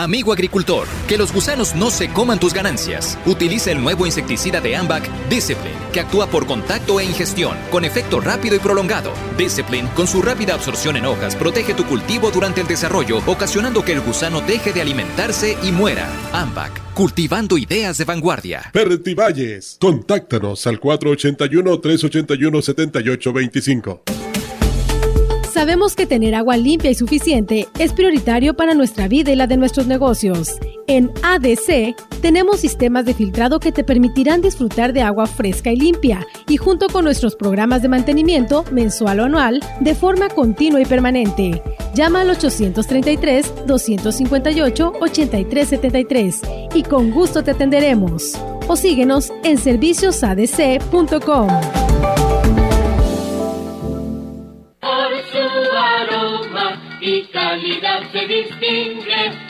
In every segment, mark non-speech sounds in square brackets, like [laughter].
Amigo agricultor, que los gusanos no se coman tus ganancias. Utiliza el nuevo insecticida de Ambac, Discipline, que actúa por contacto e ingestión, con efecto rápido y prolongado. Discipline, con su rápida absorción en hojas, protege tu cultivo durante el desarrollo, ocasionando que el gusano deje de alimentarse y muera. Ambac, cultivando ideas de vanguardia. Valles, contáctanos al 481-381-7825. Sabemos que tener agua limpia y suficiente es prioritario para nuestra vida y la de nuestros negocios. En ADC tenemos sistemas de filtrado que te permitirán disfrutar de agua fresca y limpia y junto con nuestros programas de mantenimiento mensual o anual de forma continua y permanente. Llama al 833-258-8373 y con gusto te atenderemos. O síguenos en serviciosadc.com. y calidad se distingue.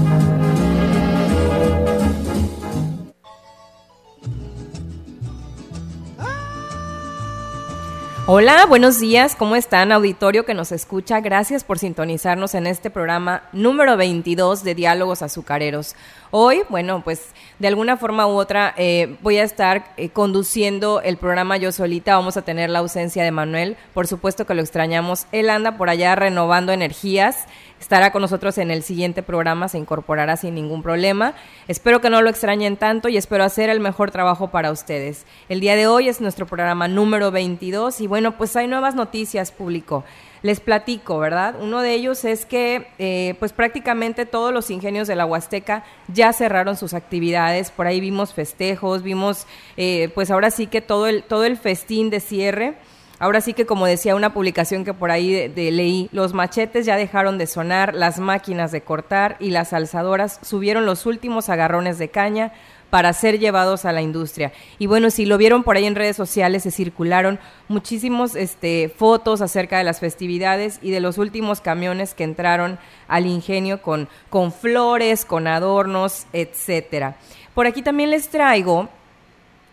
Hola, buenos días, ¿cómo están auditorio que nos escucha? Gracias por sintonizarnos en este programa número 22 de Diálogos Azucareros. Hoy, bueno, pues de alguna forma u otra eh, voy a estar eh, conduciendo el programa yo solita, vamos a tener la ausencia de Manuel, por supuesto que lo extrañamos, él anda por allá renovando energías estará con nosotros en el siguiente programa, se incorporará sin ningún problema. Espero que no lo extrañen tanto y espero hacer el mejor trabajo para ustedes. El día de hoy es nuestro programa número 22 y bueno, pues hay nuevas noticias público. Les platico, ¿verdad? Uno de ellos es que eh, pues prácticamente todos los ingenios de la Huasteca ya cerraron sus actividades, por ahí vimos festejos, vimos eh, pues ahora sí que todo el, todo el festín de cierre. Ahora sí que como decía una publicación que por ahí de, leí, los machetes ya dejaron de sonar, las máquinas de cortar y las alzadoras subieron los últimos agarrones de caña para ser llevados a la industria. Y bueno, si lo vieron por ahí en redes sociales, se circularon muchísimos este, fotos acerca de las festividades y de los últimos camiones que entraron al ingenio con, con flores, con adornos, etcétera. Por aquí también les traigo,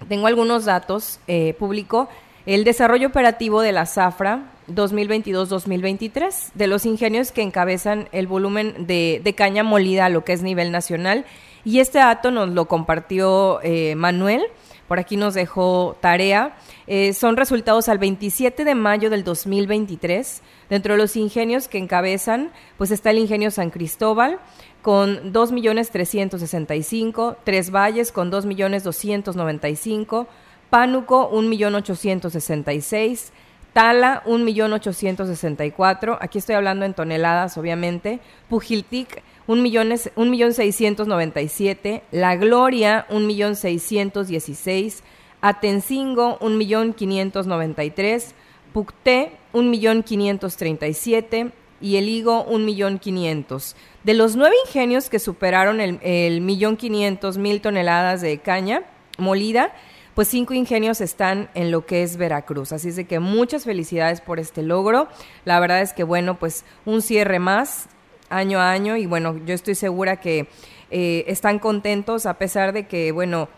tengo algunos datos eh, público el desarrollo operativo de la zafra 2022-2023, de los ingenios que encabezan el volumen de, caña molida lo que es nivel nacional. Y este dato nos lo compartió eh, Manuel, por aquí nos dejó tarea. Eh, son resultados al 27 de mayo del 2023. Dentro de los ingenios que encabezan, pues está el ingenio San Cristóbal con 2.365.000, Tres Valles con 2.295.000, Pánuco 1.866.000, Tala 1.864.000, aquí estoy hablando en toneladas obviamente, Pujiltic 1.697.000, La Gloria 1.616.000, Atencingo 1.593.000, Pucté 1.537.000 y el Higo 1.500.000. De los nueve ingenios que superaron el, el millón quinientos mil toneladas de caña molida, pues cinco ingenios están en lo que es Veracruz. Así es de que muchas felicidades por este logro. La verdad es que, bueno, pues un cierre más año a año y bueno, yo estoy segura que eh, están contentos a pesar de que, bueno,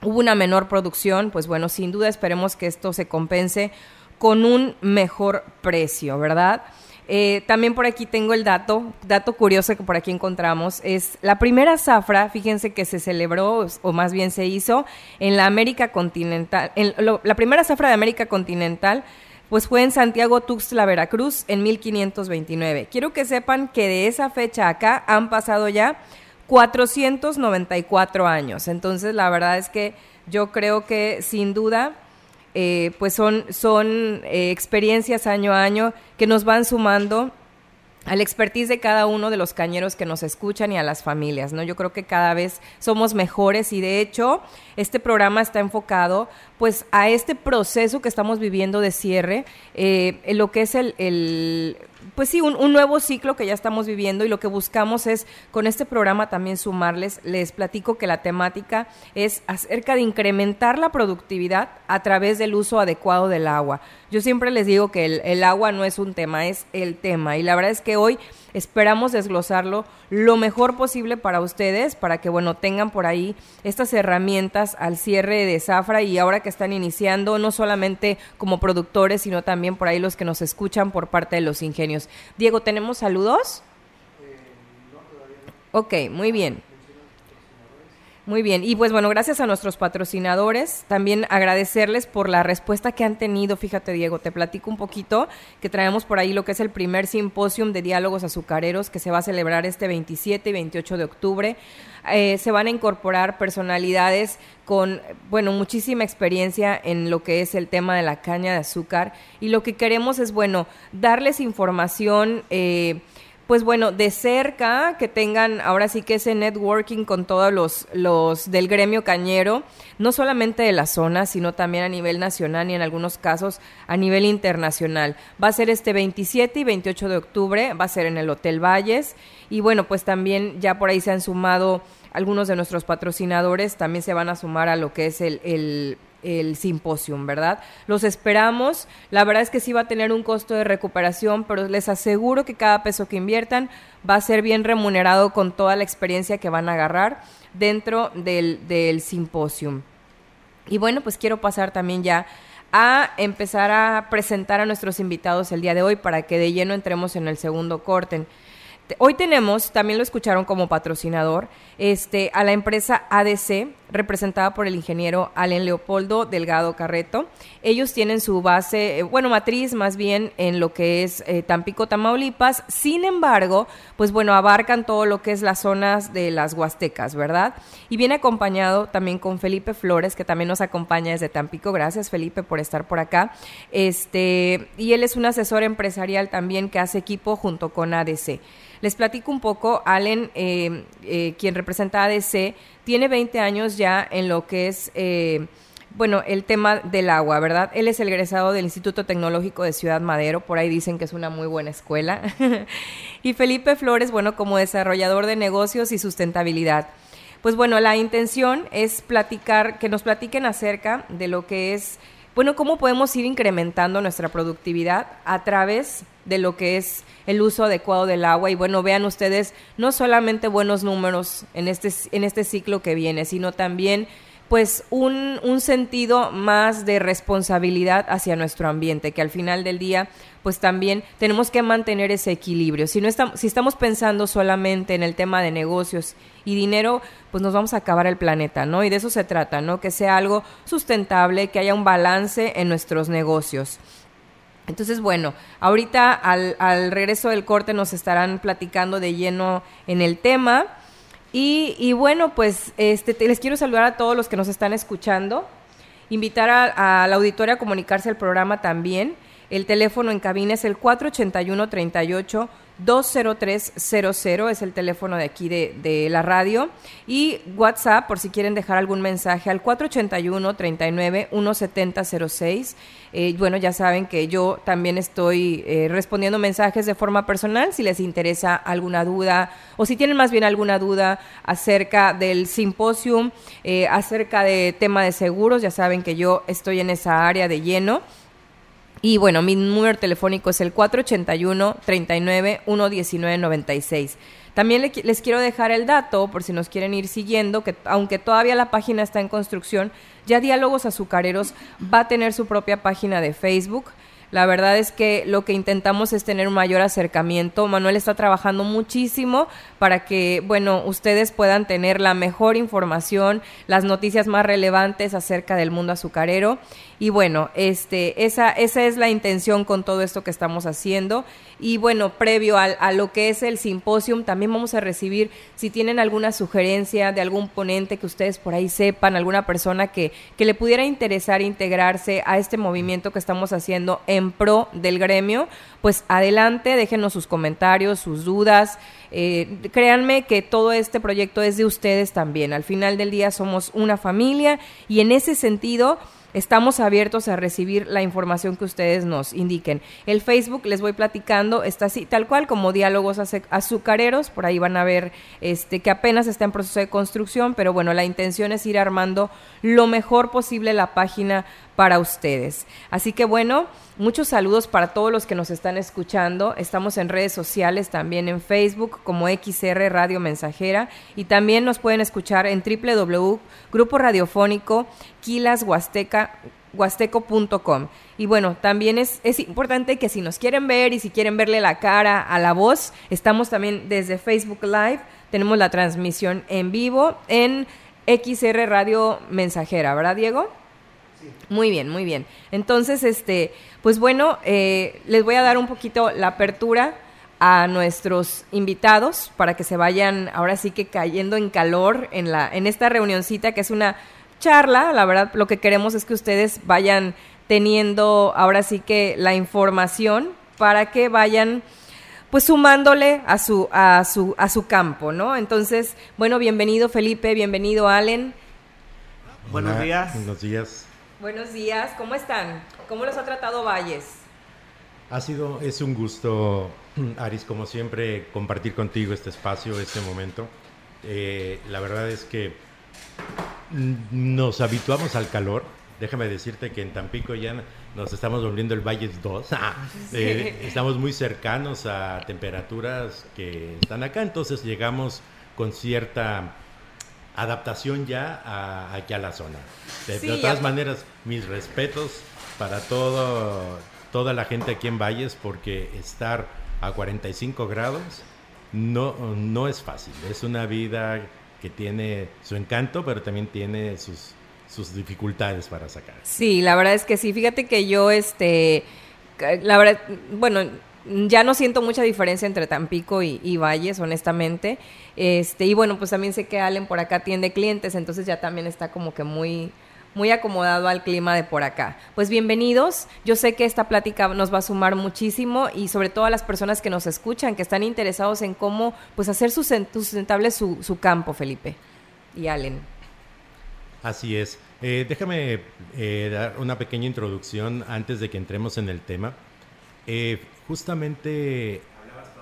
hubo una menor producción, pues bueno, sin duda esperemos que esto se compense con un mejor precio, ¿verdad? Eh, también por aquí tengo el dato, dato curioso que por aquí encontramos, es la primera zafra, fíjense que se celebró, o más bien se hizo, en la América continental, en la primera zafra de América continental, pues fue en Santiago Tuxtla, Veracruz, en 1529. Quiero que sepan que de esa fecha acá han pasado ya 494 años. Entonces, la verdad es que yo creo que sin duda eh, pues son, son eh, experiencias año a año que nos van sumando al expertise de cada uno de los cañeros que nos escuchan y a las familias, ¿no? Yo creo que cada vez somos mejores y de hecho este programa está enfocado pues a este proceso que estamos viviendo de cierre, eh, en lo que es el, el pues sí, un, nuevo ciclo que ya estamos viviendo y lo que buscamos es con este programa también sumarles, les platico que la temática es acerca de incrementar la productividad a través del uso adecuado del agua. Yo siempre les digo que el, el agua no es un tema, es el tema y la verdad es que hoy Esperamos desglosarlo lo mejor posible para ustedes, para que, bueno, tengan por ahí estas herramientas al cierre de Zafra y ahora que están iniciando, no solamente como productores, sino también por ahí los que nos escuchan por parte de los ingenios. Diego, ¿tenemos saludos? Eh, ok, muy bien. Muy bien, y pues bueno, gracias a nuestros patrocinadores, también agradecerles por la respuesta que han tenido. Fíjate, Diego, te platico un poquito que traemos por ahí lo que es el primer simposium de diálogos azucareros que se va a celebrar este 27 y 28 de octubre. Eh, se van a incorporar personalidades con, bueno, muchísima experiencia en lo que es el tema de la caña de azúcar y lo que queremos es, bueno, darles información. Eh, pues bueno, de cerca, que tengan ahora sí que ese networking con todos los, los del gremio cañero, no solamente de la zona, sino también a nivel nacional y en algunos casos a nivel internacional. Va a ser este 27 y 28 de octubre, va a ser en el Hotel Valles y bueno, pues también ya por ahí se han sumado algunos de nuestros patrocinadores, también se van a sumar a lo que es el, el el simposium, ¿verdad? Los esperamos. La verdad es que sí va a tener un costo de recuperación, pero les aseguro que cada peso que inviertan va a ser bien remunerado con toda la experiencia que van a agarrar dentro del, del simposium. Y bueno, pues quiero pasar también ya a empezar a presentar a nuestros invitados el día de hoy para que de lleno entremos en el segundo corte. Hoy tenemos, también lo escucharon como patrocinador, este, a la empresa ADC, representada por el ingeniero Allen Leopoldo Delgado Carreto. Ellos tienen su base, eh, bueno, matriz más bien en lo que es eh, Tampico, Tamaulipas. Sin embargo, pues bueno, abarcan todo lo que es las zonas de las Huastecas, ¿verdad? Y viene acompañado también con Felipe Flores, que también nos acompaña desde Tampico. Gracias, Felipe, por estar por acá. Este, y él es un asesor empresarial también que hace equipo junto con ADC. Les platico un poco, Allen, eh, quien representa ADC, tiene 20 años ya en lo que es... Eh, bueno, el tema del agua, ¿verdad? Él es el egresado del Instituto Tecnológico de Ciudad Madero, por ahí dicen que es una muy buena escuela. [laughs] y Felipe Flores, bueno, como desarrollador de negocios y sustentabilidad. Pues bueno, la intención es platicar, que nos platiquen acerca de lo que es, bueno, cómo podemos ir incrementando nuestra productividad a través de lo que es el uso adecuado del agua y bueno, vean ustedes no solamente buenos números en este, en este ciclo que viene, sino también pues un, un, sentido más de responsabilidad hacia nuestro ambiente, que al final del día, pues también tenemos que mantener ese equilibrio. Si, no estamos, si estamos pensando solamente en el tema de negocios y dinero, pues nos vamos a acabar el planeta, ¿no? Y de eso se trata, ¿no? Que sea algo sustentable, que haya un balance en nuestros negocios. Entonces, bueno, ahorita al, al, regreso del corte nos estarán platicando de lleno en el tema. Y, y bueno, pues este, les quiero saludar a todos los que nos están escuchando, invitar a, a la auditoria a comunicarse al programa también. El teléfono en cabina es el 481 38 20300 es el teléfono de aquí de, de, la radio. Y WhatsApp por si quieren dejar algún mensaje al 481 39 17006 eh, bueno ya saben que yo también estoy eh, respondiendo mensajes de forma personal si les interesa alguna duda o si tienen más bien alguna duda acerca del simposium eh, acerca de tema de seguros. Ya saben que yo estoy en esa área de lleno y bueno, mi número telefónico es el 481 39 119 96. También les quiero dejar el dato, por si nos quieren ir siguiendo, que aunque todavía la página está en construcción, ya Diálogos Azucareros va a tener su propia página de Facebook. La verdad es que lo que intentamos es tener un mayor acercamiento. Manuel está trabajando muchísimo para que, bueno, ustedes puedan tener la mejor información, las noticias más relevantes acerca del mundo azucarero. Y bueno, este, esa, esa es la intención con todo esto que estamos haciendo. Y bueno, previo a, a lo que es el simposium, también vamos a recibir, si tienen alguna sugerencia de algún ponente que ustedes por ahí sepan, alguna persona que, que le pudiera interesar integrarse a este movimiento que estamos haciendo en pro del gremio, pues adelante, déjenos sus comentarios, sus dudas. Eh, créanme que todo este proyecto es de ustedes también. Al final del día somos una familia y en ese sentido Estamos abiertos a recibir la información que ustedes nos indiquen. El Facebook, les voy platicando, está así, tal cual como diálogos azucareros, por ahí van a ver este, que apenas está en proceso de construcción, pero bueno, la intención es ir armando lo mejor posible la página para ustedes. Así que bueno, muchos saludos para todos los que nos están escuchando. Estamos en redes sociales, también en Facebook como XR Radio Mensajera y también nos pueden escuchar en www Grupo Radiofónico Quilas. Y bueno, también es, es importante que si nos quieren ver y si quieren verle la cara a la voz, estamos también desde Facebook Live, tenemos la transmisión en vivo en XR Radio Mensajera, ¿verdad, Diego? Muy bien, muy bien. Entonces, este, pues bueno, eh, les voy a dar un poquito la apertura a nuestros invitados para que se vayan ahora sí que cayendo en calor en la en esta reunioncita que es una charla. La verdad, lo que queremos es que ustedes vayan teniendo ahora sí que la información para que vayan pues sumándole a su a su a su campo, ¿no? Entonces, bueno, bienvenido Felipe, bienvenido Allen. Buenos días. Buenos días. Buenos días, ¿cómo están? ¿Cómo los ha tratado Valles? Ha sido, es un gusto, [clears throat] Aris, como siempre, compartir contigo este espacio, este momento. Eh, la verdad es que nos habituamos al calor. Déjame decirte que en Tampico ya nos estamos volviendo el Valles 2. [laughs] Eh, estamos muy cercanos a temperaturas que están acá, entonces llegamos con cierta adaptación ya a, aquí a la zona. De, todas maneras, mis respetos para todo, toda la gente aquí en Valles, porque estar a 45 grados no, no es fácil. Es una vida que tiene su encanto, pero también tiene sus, sus dificultades para sacar. Sí, la verdad es que sí. Fíjate que yo, este, la verdad, bueno, ya no siento mucha diferencia entre Tampico y, Valles, honestamente. Este, y bueno, pues también sé que Allen por acá atiende clientes, entonces ya también está como que muy, muy acomodado al clima de por acá. Pues bienvenidos. Yo sé que esta plática nos va a sumar muchísimo y sobre todo a las personas que nos escuchan, que están interesados en cómo pues hacer sustentable su, su campo, Felipe y Allen. Así es. Eh, déjame eh, dar una pequeña introducción antes de que entremos en el tema. Eh, justamente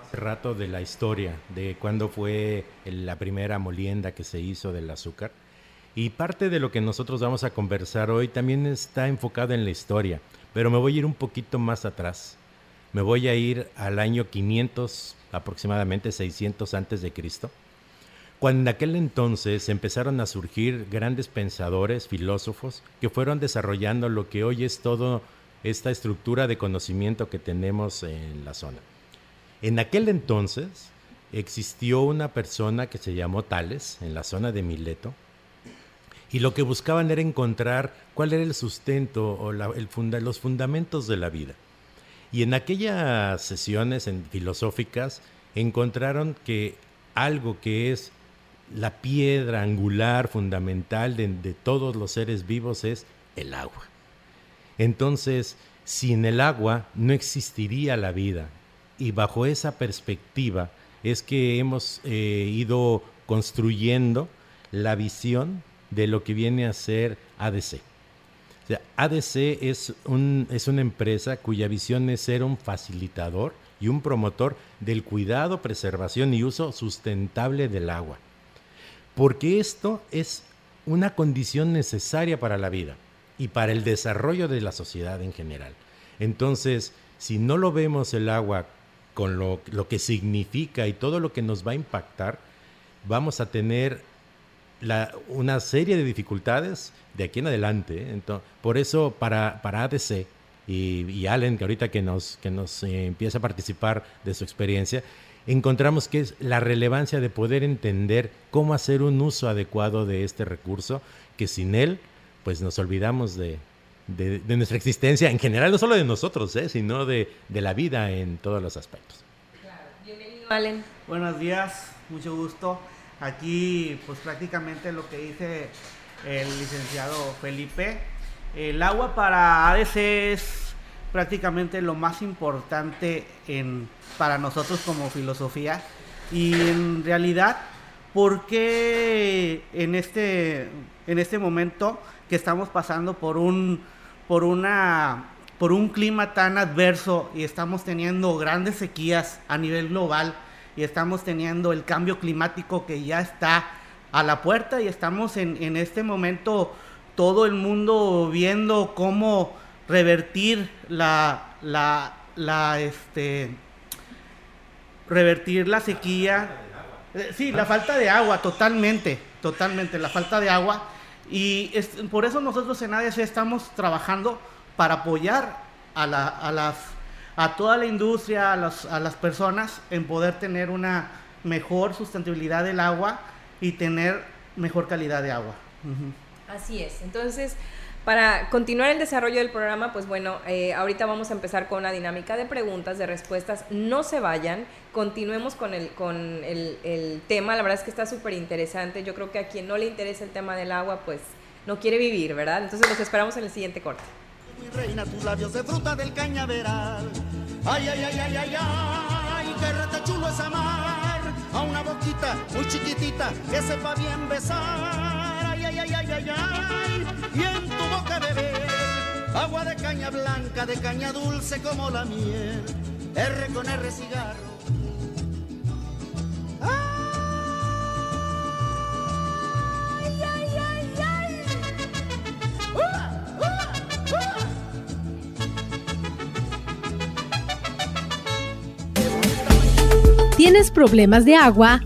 hace rato de la historia, de cuándo fue la primera molienda que se hizo del azúcar. Y parte de lo que nosotros vamos a conversar hoy también está enfocado en la historia, pero me voy a ir un poquito más atrás. Me voy a ir al año 500, aproximadamente 600 antes de Cristo, cuando en aquel entonces empezaron a surgir grandes pensadores, filósofos, que fueron desarrollando lo que hoy es todo esta estructura de conocimiento que tenemos en la zona. En aquel entonces existió una persona que se llamó Tales en la zona de Mileto y lo que buscaban era encontrar cuál era el sustento o los fundamentos de la vida. Y en aquellas sesiones filosóficas encontraron que algo que es la piedra angular fundamental de todos los seres vivos es el agua. Entonces, sin el agua no existiría la vida. Y bajo esa perspectiva es que hemos eh, ido construyendo la visión de lo que viene a ser ADC. ADC es, un, es una empresa cuya visión es ser un facilitador y un promotor del cuidado, preservación y uso sustentable del agua. Porque esto es una condición necesaria para la vida y para el desarrollo de la sociedad en general. Entonces, si no lo vemos el agua con lo, que significa y todo lo que nos va a impactar, vamos a tener una serie de dificultades de aquí en adelante. Entonces, por eso, para, para ADC, y, Allen, que ahorita que nos, que nos eh, empieza a participar de su experiencia, encontramos que es la relevancia de poder entender cómo hacer un uso adecuado de este recurso, que sin él, pues nos olvidamos de, de, nuestra existencia en general, no solo de nosotros, ¿eh? sino de, de, la vida en todos los aspectos. Bienvenido, Allen. Buenos días, mucho gusto. Aquí, pues prácticamente lo que dice el licenciado Felipe, el agua para ADC es prácticamente lo más importante en, para nosotros como filosofía y en realidad, ¿por qué en este, en este momento que estamos pasando por un por una por un clima tan adverso y estamos teniendo grandes sequías a nivel global y estamos teniendo el cambio climático que ya está a la puerta y estamos en, en este momento todo el mundo viendo cómo revertir la, la, la, este, revertir la sequía. Eh, sí, la falta de agua, totalmente, totalmente, la falta de agua y por eso nosotros en ADC estamos trabajando para apoyar a, la, a, las, a toda la industria, a, a las personas en poder tener una mejor sustentabilidad del agua y tener mejor calidad de agua. Así es. Entonces, para continuar el desarrollo del programa, pues bueno, eh, ahorita vamos a empezar con una dinámica de preguntas, de respuestas. No se vayan, continuemos con el, con el, tema. La verdad es que está súper interesante. Yo creo que a quien no le interesa el tema del agua, pues no quiere vivir, ¿verdad? Entonces los esperamos en el siguiente corte. reina, tus labios de fruta del cañaveral. Ay, ay, ay, ay, ay, ay, qué chulo es amar a una boquita muy chiquitita que sepa bien besar. Ay, ay, ay, ay, ay, y en tu boca beber agua de caña blanca, de caña dulce como la miel, R con R cigarro. Ay, ay, ay. ¿Tienes problemas de agua?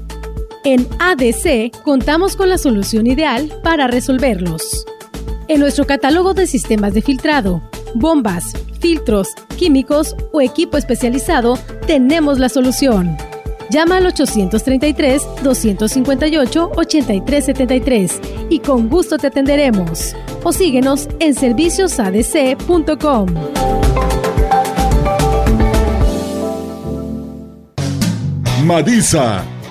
En ADC contamos con la solución ideal para resolverlos. En nuestro catálogo de sistemas de filtrado, bombas, filtros, químicos o equipo especializado, tenemos la solución. Llama al 833-258-8373 y con gusto te atenderemos. O síguenos en serviciosadc.com. Madisa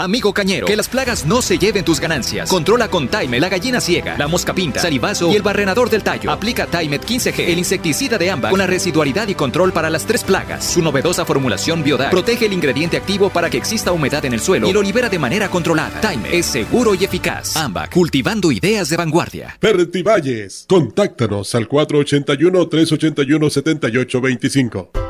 Amigo cañero, que las plagas no se lleven tus ganancias. Controla con Time la gallina ciega, la mosca pinta, salivazo y el barrenador del tallo. Aplica Timet 15G, el insecticida de AMBA, con la residualidad y control para las tres plagas. Su novedosa formulación Biodag protege el ingrediente activo para que exista humedad en el suelo y lo libera de manera controlada. Time es seguro y eficaz. AMBA, cultivando ideas de vanguardia. Valles, contáctanos al 481 381 7825.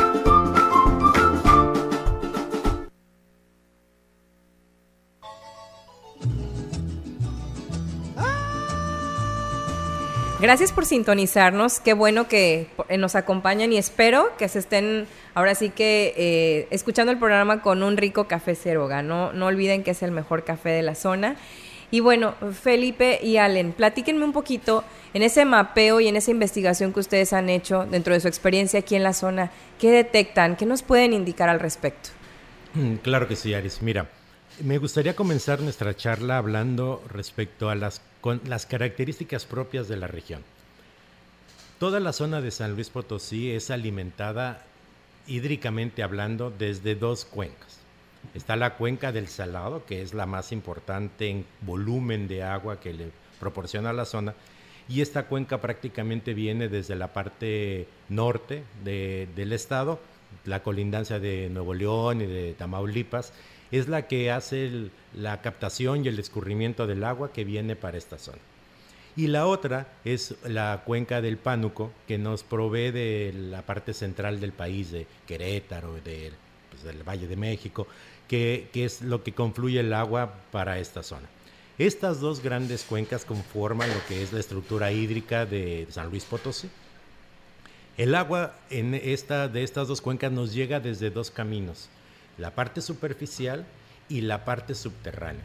Gracias por sintonizarnos. Qué bueno que eh, nos acompañan y espero que se estén ahora sí que eh, escuchando el programa con un rico café Ceroga. No, no olviden que es el mejor café de la zona. Y bueno, Felipe y Allen, platíquenme un poquito en ese mapeo y en esa investigación que ustedes han hecho dentro de su experiencia aquí en la zona. ¿Qué detectan? ¿Qué nos pueden indicar al respecto? Mm, claro que sí, Aris. Mira, me gustaría comenzar nuestra charla hablando respecto a las, características propias de la región. Toda la zona de San Luis Potosí es alimentada hídricamente hablando desde dos cuencas. Está la cuenca del Salado, que es la más importante en volumen de agua que le proporciona a la zona. Y esta cuenca prácticamente viene desde la parte norte del estado, la colindancia de Nuevo León y de Tamaulipas, es la que hace la captación y el escurrimiento del agua que viene para esta zona. Y la otra es la cuenca del Pánuco, que nos provee de la parte central del país, de Querétaro, de, pues, del Valle de México, que, es lo que confluye el agua para esta zona. Estas dos grandes cuencas conforman lo que es la estructura hídrica de San Luis Potosí. El agua en esta, de estas dos cuencas nos llega desde dos caminos, la parte superficial y la parte subterránea.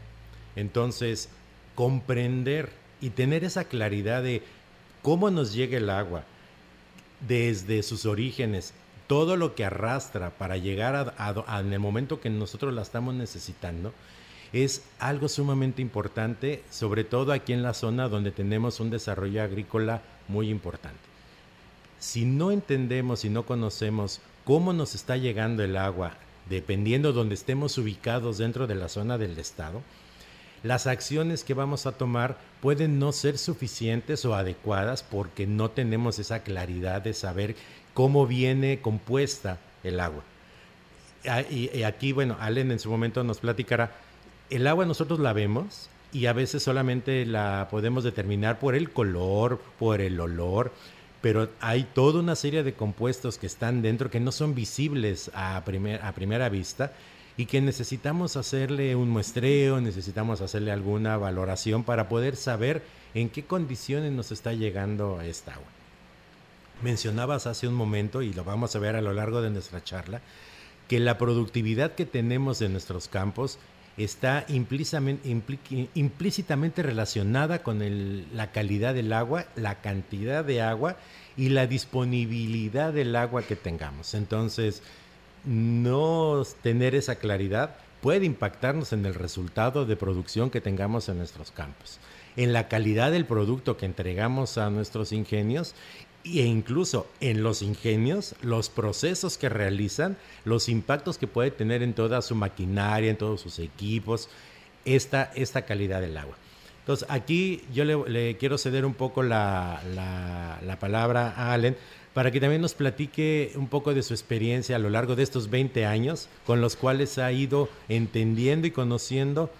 Entonces, comprender y tener esa claridad de cómo nos llega el agua desde sus orígenes, todo lo que arrastra para llegar a, en el momento que nosotros la estamos necesitando, es algo sumamente importante, sobre todo aquí en la zona donde tenemos un desarrollo agrícola muy importante. Si no entendemos y no conocemos cómo nos está llegando el agua, dependiendo donde estemos ubicados dentro de la zona del estado, las acciones que vamos a tomar pueden no ser suficientes o adecuadas porque no tenemos esa claridad de saber cómo viene compuesta el agua. Ah, y, aquí, bueno, Allen en su momento nos platicará, el agua nosotros la vemos y a veces solamente la podemos determinar por el color, por el olor, pero hay toda una serie de compuestos que están dentro que no son visibles a, a primera vista y que necesitamos hacerle un muestreo, necesitamos hacerle alguna valoración para poder saber en qué condiciones nos está llegando esta agua. Mencionabas hace un momento, y lo vamos a ver a lo largo de nuestra charla, que la productividad que tenemos en nuestros campos está implícitamente relacionada con la calidad del agua, la cantidad de agua y la disponibilidad del agua que tengamos. Entonces, no tener esa claridad puede impactarnos en el resultado de producción que tengamos en nuestros campos, en la calidad del producto que entregamos a nuestros ingenios e incluso en los ingenios, los procesos que realizan, los impactos que puede tener en toda su maquinaria, en todos sus equipos, esta, esta calidad del agua. Entonces, aquí yo le, quiero ceder un poco la, la palabra a Allen para que también nos platique un poco de su experiencia a lo largo de estos 20 años, con los cuales ha ido entendiendo y conociendo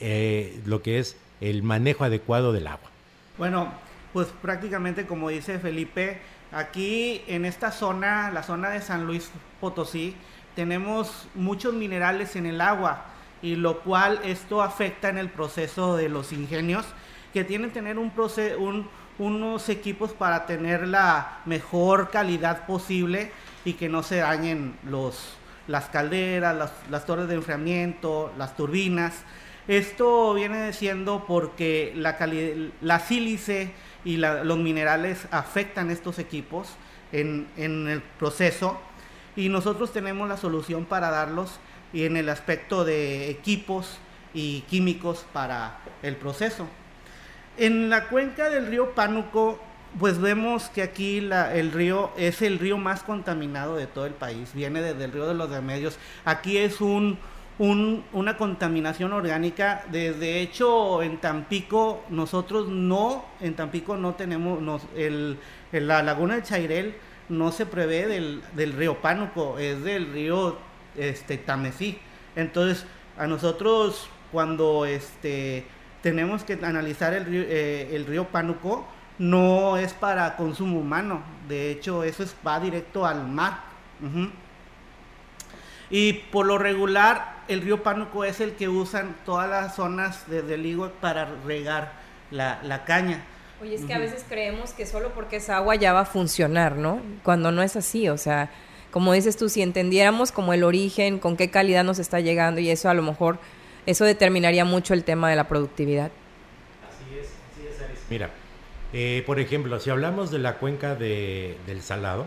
eh, lo que es el manejo adecuado del agua. Bueno, pues prácticamente como dice Felipe, aquí en esta zona, la zona de San Luis Potosí, tenemos muchos minerales en el agua y lo cual esto afecta en el proceso de los ingenios que tienen que tener unos equipos para tener la mejor calidad posible y que no se dañen los, las calderas, las, torres de enfriamiento, las turbinas. Esto viene siendo porque la, la sílice y los minerales afectan estos equipos en, en, el proceso y nosotros tenemos la solución para darlos y en el aspecto de equipos y químicos para el proceso. En la cuenca del río Pánuco, pues vemos que aquí el río es el río más contaminado de todo el país. Viene desde el río de los remedios. Aquí es un, una contaminación orgánica. Desde hecho, en Tampico, nosotros no, en Tampico no tenemos, el, la laguna de Chairel no se prevé del, del, río Pánuco, es del río este, Tamesí. Entonces, a nosotros cuando este tenemos que analizar el río, eh, el río Pánuco, no es para consumo humano, de hecho eso es, va directo al mar. Y por lo regular, el río Pánuco es el que usan todas las zonas de Deligo para regar la, caña. Oye, es que a veces creemos que solo porque es agua ya va a funcionar, ¿no? Cuando no es así, o sea, como dices tú, si entendiéramos como el origen, con qué calidad nos está llegando y eso a lo mejor eso determinaría mucho el tema de la productividad. Así es, así es, Mira, eh, por ejemplo, si hablamos de la cuenca de, del Salado,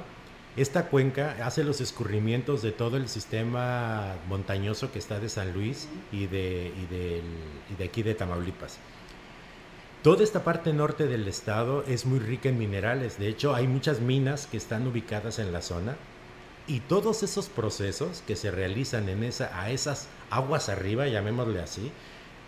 esta cuenca hace los escurrimientos de todo el sistema montañoso que está de San Luis y de, y de aquí de Tamaulipas. Toda esta parte norte del estado es muy rica en minerales. De hecho, hay muchas minas que están ubicadas en la zona Y todos esos procesos que se realizan en esa, a esas aguas arriba, llamémosle así,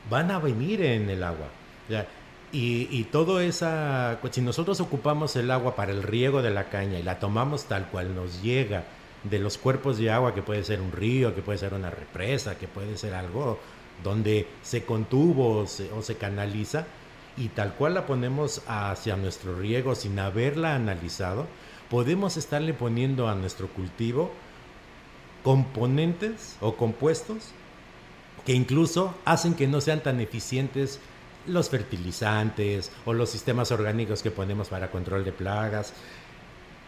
van a venir en el agua. Ya, y, todo esa, si nosotros ocupamos el agua para el riego de la caña y la tomamos tal cual nos llega de los cuerpos de agua, que puede ser un río, que puede ser una represa, que puede ser algo donde se contuvo o se canaliza, y tal cual la ponemos hacia nuestro riego sin haberla analizado, podemos estarle poniendo a nuestro cultivo componentes o compuestos que incluso hacen que no sean tan eficientes los fertilizantes o los sistemas orgánicos que ponemos para control de plagas.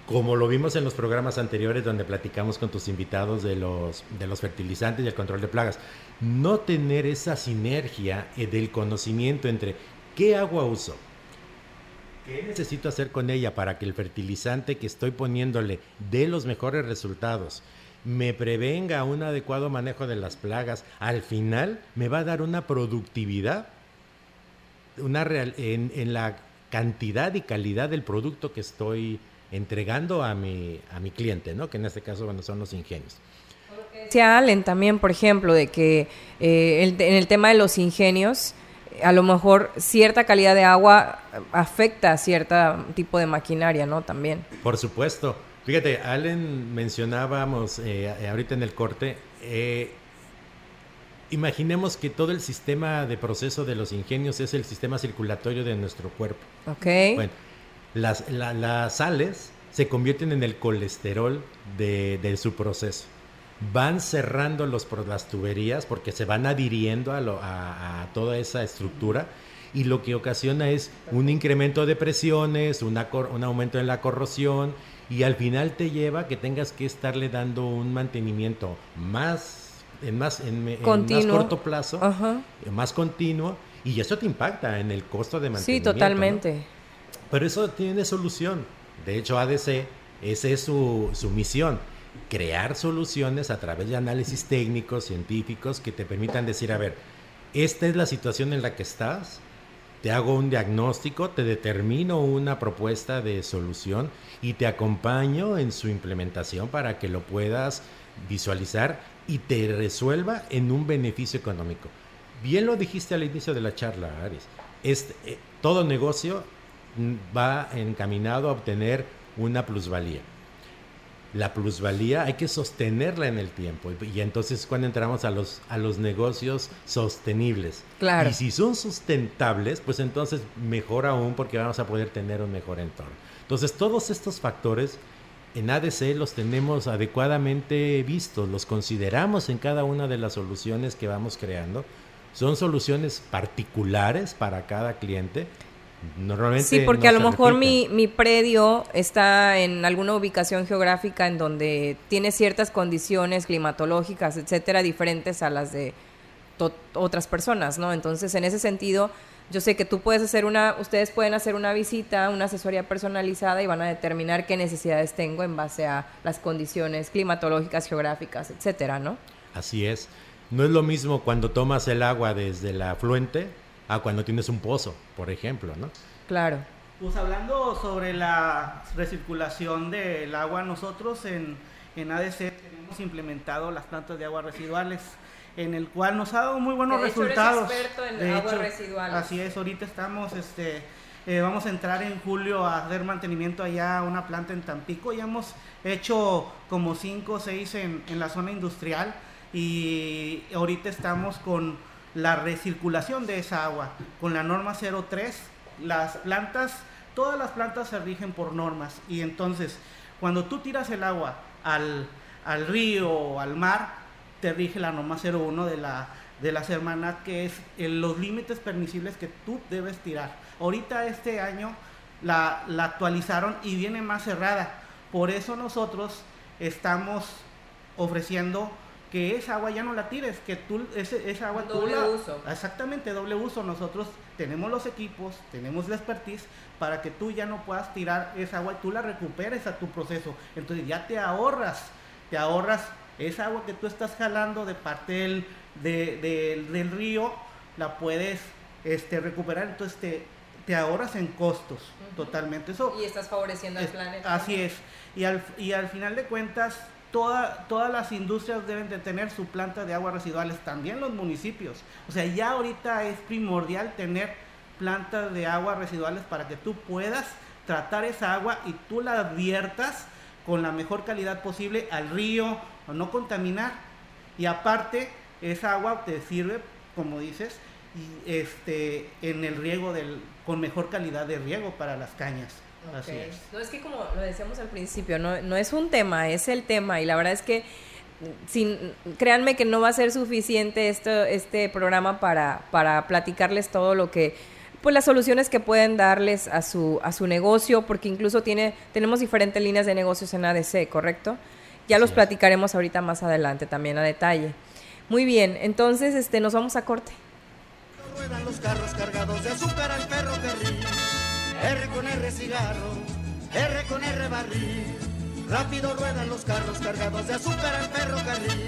Como lo vimos en los programas anteriores donde platicamos con tus invitados de los, de los fertilizantes y el control de plagas, no tener esa sinergia eh, del conocimiento entre qué agua uso, qué necesito hacer con ella para que el fertilizante que estoy poniéndole dé los mejores resultados, me prevenga un adecuado manejo de las plagas, al final me va a dar una productividad una real, en, en la cantidad y calidad del producto que estoy entregando a mi, a mi cliente, ¿no? que en este caso bueno, son los ingenios. Decía Allen también, por ejemplo, de que eh, el- en el tema de los ingenios, a lo mejor cierta calidad de agua afecta a cierto tipo de maquinaria, ¿no? También. Por supuesto. Fíjate, Allen mencionábamos eh, ahorita en el corte, eh, imaginemos que todo el sistema de proceso de los ingenios es el sistema circulatorio de nuestro cuerpo. Ok. Bueno, las, la- las sales se convierten en el colesterol de, de su proceso. Van cerrando los, las tuberías porque se van adhiriendo a, lo- a- a toda esa estructura y lo que ocasiona es un incremento de presiones, una un aumento en la corrosión y al final te lleva a que tengas que estarle dando un mantenimiento más en más, en, más corto plazo, Ajá. eh, más continuo y eso te impacta en el costo de Sí, mantenimiento. ¿no? totalmente. Pero eso tiene solución. De hecho, ADC, esa es su, su misión, crear soluciones a través de análisis técnicos, científicos, que te permitan decir, a ver, esta es la situación en la que estás, te hago un diagnóstico, te determino una propuesta de solución y te acompaño en su implementación para que lo puedas visualizar y te resuelva en un beneficio económico. Bien lo dijiste al inicio de la charla, Aris. Este, eh, todo negocio mm, va encaminado a obtener una plusvalía. La plusvalía hay que sostenerla en el tiempo y, y entonces cuando entramos a los, a los negocios sostenibles. Claro. Y si son sustentables, pues entonces mejor aún porque vamos a poder tener un mejor entorno. Entonces todos estos factores en ADC los tenemos adecuadamente vistos, los consideramos en cada una de las soluciones que vamos creando. Son soluciones particulares para cada cliente. Normalmente Sí, porque no a lo mejor mi, mi predio está en alguna ubicación geográfica en donde tiene ciertas condiciones climatológicas, etcétera, diferentes a las de otras personas, ¿no? Entonces, en ese sentido, yo sé que tú puedes hacer una, ustedes pueden hacer una visita, una asesoría personalizada y van a determinar qué necesidades tengo en base a las condiciones climatológicas, geográficas, etcétera, ¿no? Así es. No es lo mismo cuando tomas el agua desde la afluente a cuando tienes un pozo, por ejemplo, ¿no? Claro. Pues hablando sobre la recirculación del agua, nosotros en, en ADC tenemos implementado las plantas de aguas residuales, en el cual nos ha dado muy buenos de hecho eres resultados. experto en De aguas residuales. Así es, ahorita estamos, este, eh, vamos a entrar en julio a hacer mantenimiento allá a una planta en Tampico. Ya hemos hecho como 5 o 6 en, en la zona industrial y ahorita estamos con la recirculación de esa agua, con la norma 03. Las plantas, todas las plantas se rigen por normas y entonces cuando tú tiras el agua al, al río o al mar, te rige la norma 01 de la, de la Semarnat, que es el- los límites permisibles que tú debes tirar. Ahorita este año la, la actualizaron y viene más cerrada. Por eso nosotros estamos ofreciendo que esa agua ya no la tires, que tú ese, esa agua tú la- uso. Exactamente, doble uso. Nosotros tenemos los equipos, tenemos la expertise para que tú ya no puedas tirar esa agua y tú la recuperes a tu proceso. Entonces ya te ahorras, te ahorras esa agua que tú estás jalando de parte del, de- del- del río, la puedes este, recuperar. Entonces te, te ahorras en costos totalmente. Eso Y estás favoreciendo al es- planeta. Así es. Y al, y al final de cuentas, toda, todas las industrias deben de tener su planta de aguas residuales, también los municipios. O sea, ya ahorita es primordial tener plantas de aguas residuales para que tú puedas tratar esa agua y tú la adviertas con la mejor calidad posible al río o no contaminar. Y aparte, esa agua te sirve, como dices, y este, en el riego del, con mejor calidad de riego para las cañas. Así es. No es que como lo decíamos al principio, no, no es un tema, es el tema y la verdad es que sin, créanme que no va a ser suficiente esto, este programa para, para platicarles todo lo que pues las soluciones que pueden darles a su, a su negocio, porque incluso tiene, tenemos diferentes líneas de negocios en ADC, ¿correcto? Ya los platicaremos ahorita más adelante también a detalle. Muy bien, entonces este, nos vamos a corte. Ruedan los carros cargados de azúcar al ferrocarril. R con R cigarro, R con R barril. Rápido ruedan los carros cargados de azúcar al ferrocarril.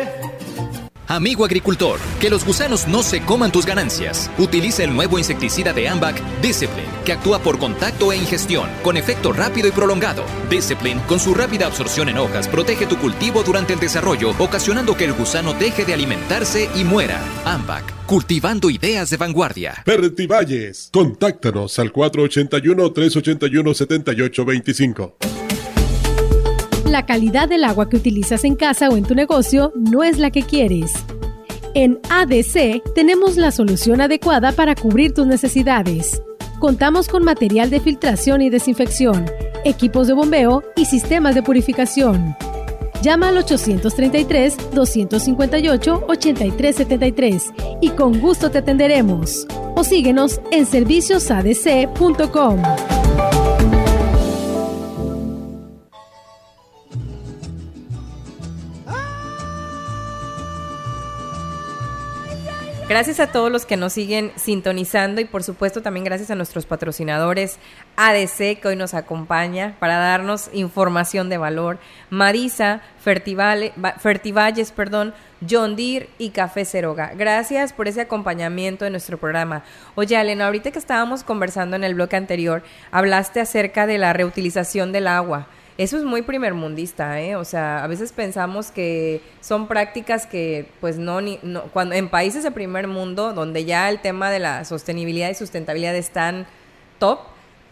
Amigo agricultor, que los gusanos no se coman tus ganancias. Utiliza el nuevo insecticida de Ambac, Discipline, que actúa por contacto e ingestión, con efecto rápido y prolongado. Discipline, con su rápida absorción en hojas, protege tu cultivo durante el desarrollo, ocasionando que el gusano deje de alimentarse y muera. Ambac, cultivando ideas de vanguardia. Valles, contáctanos al 481-381-7825. La calidad del agua que utilizas en casa o en tu negocio no es la que quieres. En ADC tenemos la solución adecuada para cubrir tus necesidades. Contamos con material de filtración y desinfección, equipos de bombeo y sistemas de purificación. Llama al 833-258-8373 y con gusto te atenderemos. O síguenos en serviciosadc.com. Gracias a todos los que nos siguen sintonizando y por supuesto también gracias a nuestros patrocinadores ADC que hoy nos acompaña para darnos información de valor. Marisa, Fertivalles, perdón, John Deere y Café Ceroga. Gracias por ese acompañamiento de nuestro programa. Oye, Elena, ahorita que estábamos conversando en el bloque anterior, hablaste acerca de la reutilización del agua. Eso es muy primermundista, ¿eh? O sea, a veces pensamos que son prácticas que, pues, no, ni, cuando en países de primer mundo, donde ya el tema de la sostenibilidad y sustentabilidad están top,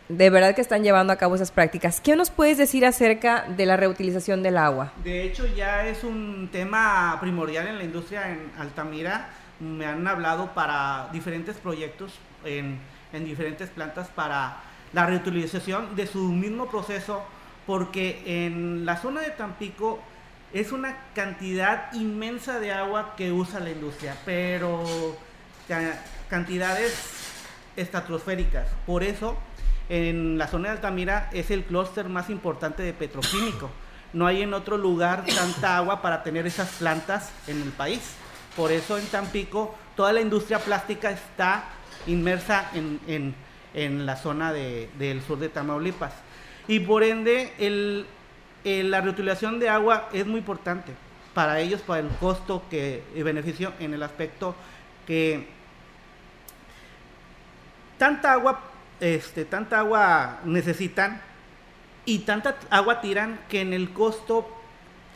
de verdad que están llevando a cabo esas prácticas. ¿Qué nos puedes decir acerca de la reutilización del agua? De hecho, ya es un tema primordial en la industria en Altamira. Me han hablado para diferentes proyectos en diferentes plantas para la reutilización de su mismo proceso porque en la zona de Tampico es una cantidad inmensa de agua que usa la industria, pero cantidades estratosféricas. Por eso, en la zona de Altamira es el clúster más importante de petroquímico. No hay en otro lugar tanta agua para tener esas plantas en el país. Por eso en Tampico toda la industria plástica está inmersa en, la zona del sur de Tamaulipas y por ende el, la reutilización de agua es muy importante para ellos, para el costo que y beneficio en el aspecto que tanta agua, este, tanta agua necesitan y tanta agua tiran que en el costo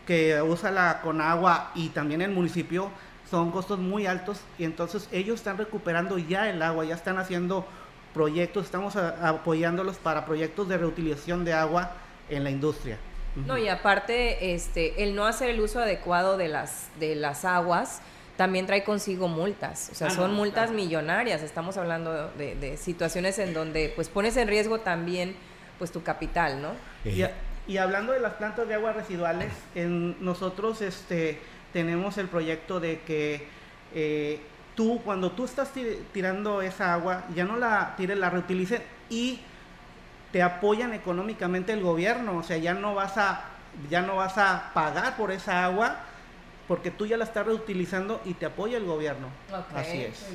que usa la con agua y también el municipio son costos muy altos y entonces ellos están recuperando ya el agua, ya están haciendo proyectos, estamos apoyándolos para proyectos de reutilización de agua en la industria. No, y aparte, este, el no hacer el uso adecuado de las, de las aguas también trae consigo multas, o sea, ah, son multas millonarias, estamos hablando de, situaciones en donde pues pones en riesgo también pues tu capital, ¿no? Y, y hablando de las plantas de aguas residuales, en, nosotros este, tenemos el proyecto de que eh, tú, cuando tú estás tirando esa agua, ya no la tires, la reutilices y te apoyan económicamente el gobierno, o sea, ya no vas a ya no vas a pagar por esa agua porque tú ya la estás reutilizando y te apoya el gobierno. Así es.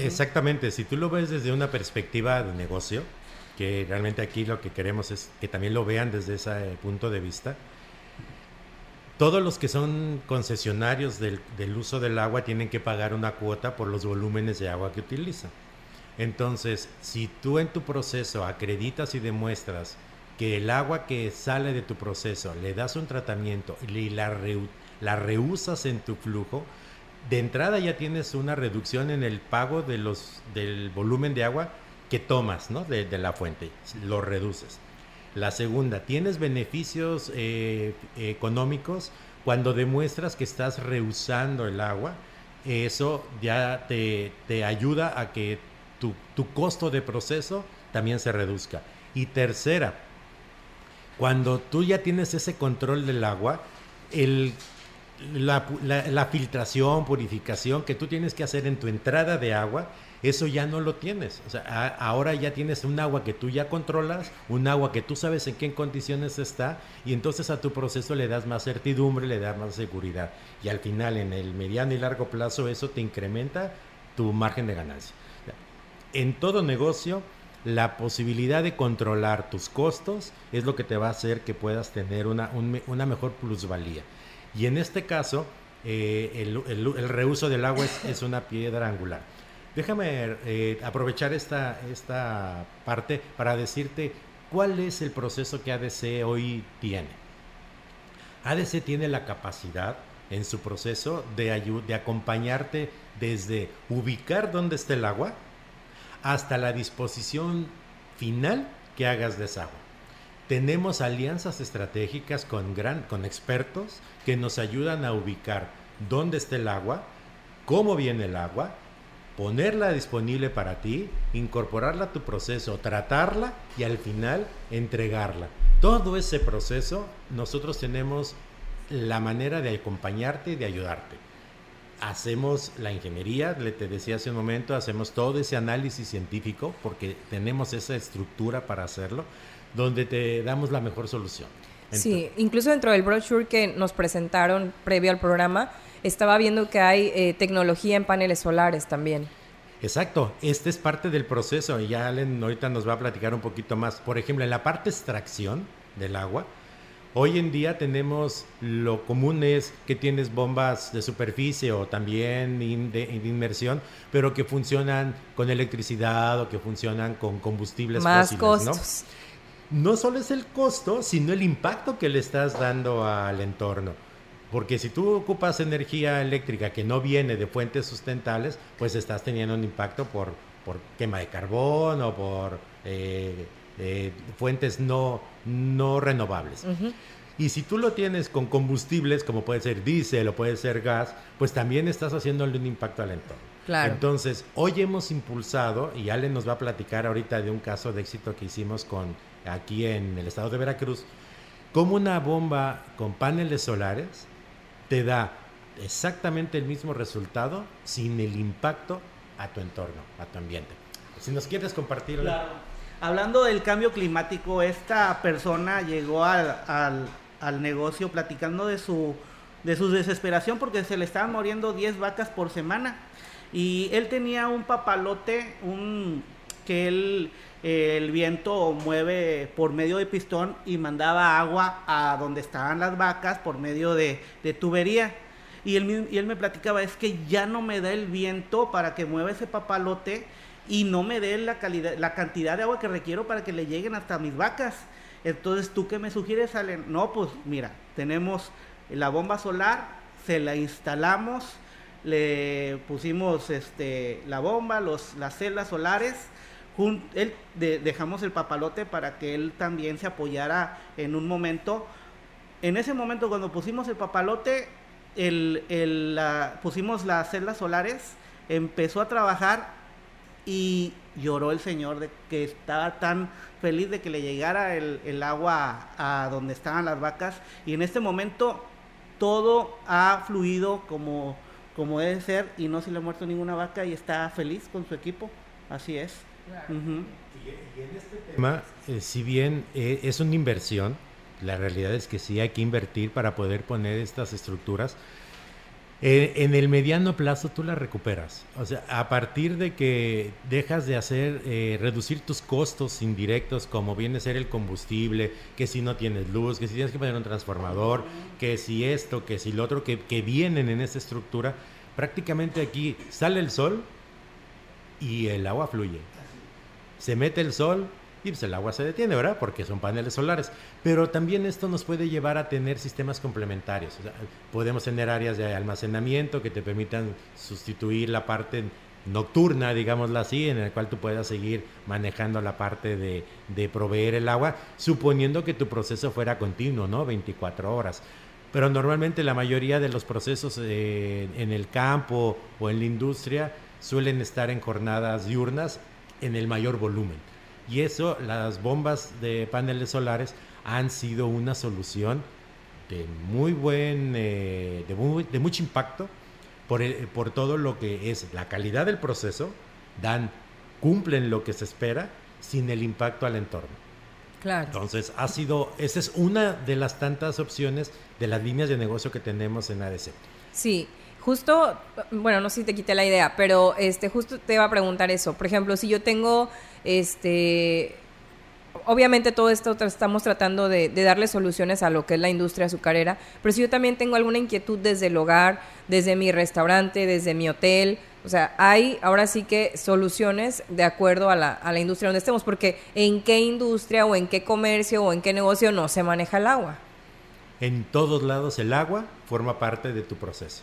exactamente, si tú lo ves desde una perspectiva de negocio, que realmente aquí lo que queremos es que también lo vean desde ese punto de vista, todos los que son concesionarios del, uso del agua tienen que pagar una cuota por los volúmenes de agua que utilizan. Entonces, si tú en tu proceso acreditas y demuestras que el agua que sale de tu proceso le das un tratamiento y la, la reusas en tu flujo, de entrada ya tienes una reducción en el pago del volumen de agua que tomas ¿no? de, la fuente, lo reduces. La segunda, tienes beneficios eh, económicos cuando demuestras que estás reusando el agua. Eso ya te, te ayuda a que tu, tu costo de proceso también se reduzca. Y tercera, cuando tú ya tienes ese control del agua, el, la, la, filtración, purificación que tú tienes que hacer en tu entrada de agua, eso ya no lo tienes. Ahora ya tienes un agua que tú ya controlas, un agua que tú sabes en qué condiciones está, y entonces a tu proceso le das más certidumbre, le das más seguridad. Y al final, en el mediano y largo plazo, eso te incrementa tu margen de ganancia. En todo negocio, la posibilidad de controlar tus costos es lo que te va a hacer que puedas tener una, una mejor plusvalía. Y en este caso, eh, el, reuso del agua es una piedra angular. Déjame eh, aprovechar esta, esta parte para decirte cuál es el proceso que ADC hoy tiene. ADC tiene la capacidad en su proceso de, de acompañarte desde ubicar dónde está el agua, hasta la disposición final que hagas de esa agua. Tenemos alianzas estratégicas con, con expertos que nos ayudan a ubicar dónde está el agua, cómo viene el agua, ponerla disponible para ti, incorporarla a tu proceso, tratarla y al final entregarla. Todo ese proceso nosotros tenemos la manera de acompañarte y de ayudarte hacemos la ingeniería, le te decía hace un momento, hacemos todo ese análisis científico porque tenemos esa estructura para hacerlo, donde te damos la mejor solución. Sí, incluso dentro del brochure que nos presentaron previo al programa, estaba viendo que hay eh, tecnología en paneles solares también. Exacto, este es parte del proceso y ya Allen ahorita nos va a platicar un poquito más. Por ejemplo, en la parte extracción del agua, Hoy en día tenemos lo común es que tienes bombas de superficie o también de, inmersión, pero que funcionan con electricidad o que funcionan con combustibles Más costos. ¿no? No solo es el costo, sino el impacto que le estás dando al entorno. Porque si tú ocupas energía eléctrica que no viene de fuentes sustentables, pues estás teniendo un impacto por, por quema de carbón o por eh, eh, fuentes no, no renovables. Y si tú lo tienes con combustibles, como puede ser diésel o puede ser gas, pues también estás haciéndole un impacto al entorno. Claro. Entonces, hoy hemos impulsado, y Ale nos va a platicar ahorita de un caso de éxito que hicimos con aquí en el estado de Veracruz, como una bomba con paneles solares te da exactamente el mismo resultado sin el impacto a tu entorno, a tu ambiente. Si nos quieres compartir. Claro. Hablando del cambio climático, esta persona llegó al, negocio platicando de su, de su desesperación porque se le estaban muriendo 10 vacas por semana. Y él tenía un papalote, un que él, el viento mueve por medio de pistón y mandaba agua a donde estaban las vacas por medio de, tubería. Y él, y él me platicaba, es que ya no me da el viento para que mueva ese papalote y no me dé la, calidad, la cantidad de agua que requiero para que le lleguen hasta mis vacas. Entonces, ¿tú qué me sugieres, Allen? No, pues mira, tenemos la bomba solar, se la instalamos, le pusimos este, la bomba, los, las celdas solares, él, dejamos el papalote para que él también se apoyara en un momento. En ese momento, cuando pusimos el papalote, el, el, pusimos las celdas solares, empezó a trabajar y lloró el señor de que estaba tan feliz de que le llegara el, agua a, donde estaban las vacas y en este momento todo ha fluido como, como debe ser y no se le ha muerto ninguna vaca y está feliz con su equipo. Así es. Y, en este tema, eh, si bien eh, es una inversión, la realidad es que sí hay que invertir para poder poner estas estructuras. Eh, en el mediano plazo tú la recuperas. O sea, a partir de que dejas de hacer, reducir tus costos indirectos, como viene a ser el combustible, que si no tienes luz, que si tienes que poner un transformador, que si esto, que si lo otro, que, que vienen en esta estructura, prácticamente aquí sale el sol y el agua fluye se mete el sol y pues el agua se detiene, ¿verdad? Porque son paneles solares. Pero también esto nos puede llevar a tener sistemas complementarios. podemos tener áreas de almacenamiento que te permitan sustituir la parte nocturna, digámoslo así, en el cual tú puedas seguir manejando la parte de, de proveer el agua, suponiendo que tu proceso fuera continuo, ¿no? 24 horas. Pero normalmente la mayoría de los procesos eh, en el campo o en la industria suelen estar en jornadas diurnas en el mayor volumen. Y eso, las bombas de paneles solares han sido una solución de muy buen, eh, de, mucho impacto por, por todo lo que es la calidad del proceso, dan, cumplen lo que se espera sin el impacto al entorno. Claro. Entonces, ha sido, esa es una de las tantas opciones de las líneas de negocio que tenemos en ADC. Sí, justo, bueno, no sé si te quité la idea, pero este, justo te iba a preguntar eso. Por ejemplo, si yo tengo, este, obviamente todo esto estamos tratando de, darle soluciones a lo que es la industria azucarera, pero si yo también tengo alguna inquietud desde el hogar, desde mi restaurante, desde mi hotel, o sea, hay ahora sí que soluciones de acuerdo a la, a la industria donde estemos, porque en qué industria o en qué comercio o en qué negocio no se maneja el agua. En todos lados el agua forma parte de tu proceso.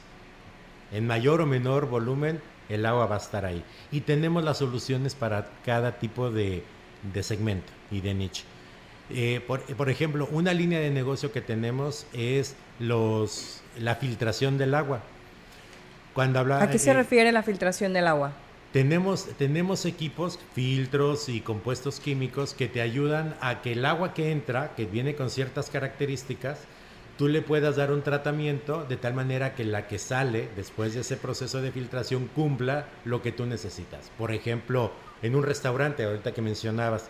En mayor o menor volumen, el agua va a estar ahí. Y tenemos las soluciones para cada tipo de, segmento y de nicho. Eh, por, ejemplo, una línea de negocio que tenemos es los, la filtración del agua. Cuando habla, ¿A qué se eh, refiere la filtración del agua? Tenemos, tenemos equipos, filtros y compuestos químicos que te ayudan a que el agua que entra, que viene con ciertas características, tú le puedas dar un tratamiento de tal manera que la que sale después de ese proceso de filtración cumpla lo que tú necesitas. Por ejemplo, en un restaurante, ahorita que mencionabas,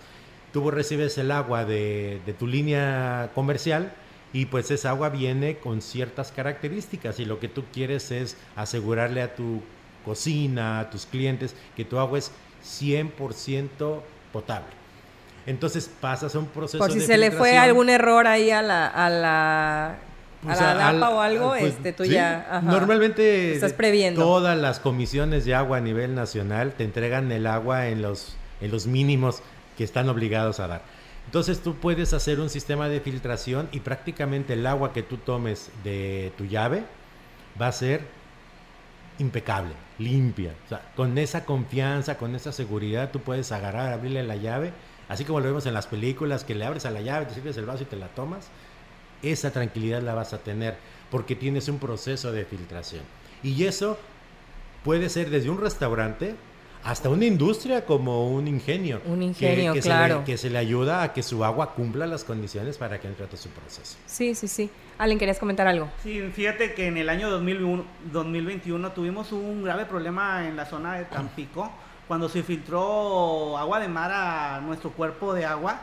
tú recibes el agua de, tu línea comercial y pues esa agua viene con ciertas características y lo que tú quieres es asegurarle a tu cocina, a tus clientes, que tu agua es 100% potable. Entonces pasas a un proceso Por si se le fue algún error ahí a la, a la a la DAPA o algo, pues, este, tú ya... Normalmente estás previendo. todas las comisiones de agua a nivel nacional te entregan el agua en los, en los mínimos que están obligados a dar. Entonces tú puedes hacer un sistema de filtración y prácticamente el agua que tú tomes de tu llave va a ser impecable, limpia. O sea, con esa confianza, con esa seguridad, tú puedes agarrar, abrirle la llave Así como lo vemos en las películas, que le abres a la llave, te sirves el vaso y te la tomas, esa tranquilidad la vas a tener porque tienes un proceso de filtración. Y eso puede ser desde un restaurante hasta una industria como un ingenio. Un ingenio, que, claro. Se le, que se le ayuda a que su agua cumpla las condiciones para que entre todo su proceso. Sí, sí, sí. Allen, ¿querías comentar algo? Sí, fíjate que en el año 2001, 2021 tuvimos un grave problema en la zona de Tampico cuando se filtró agua de mar a nuestro cuerpo de agua,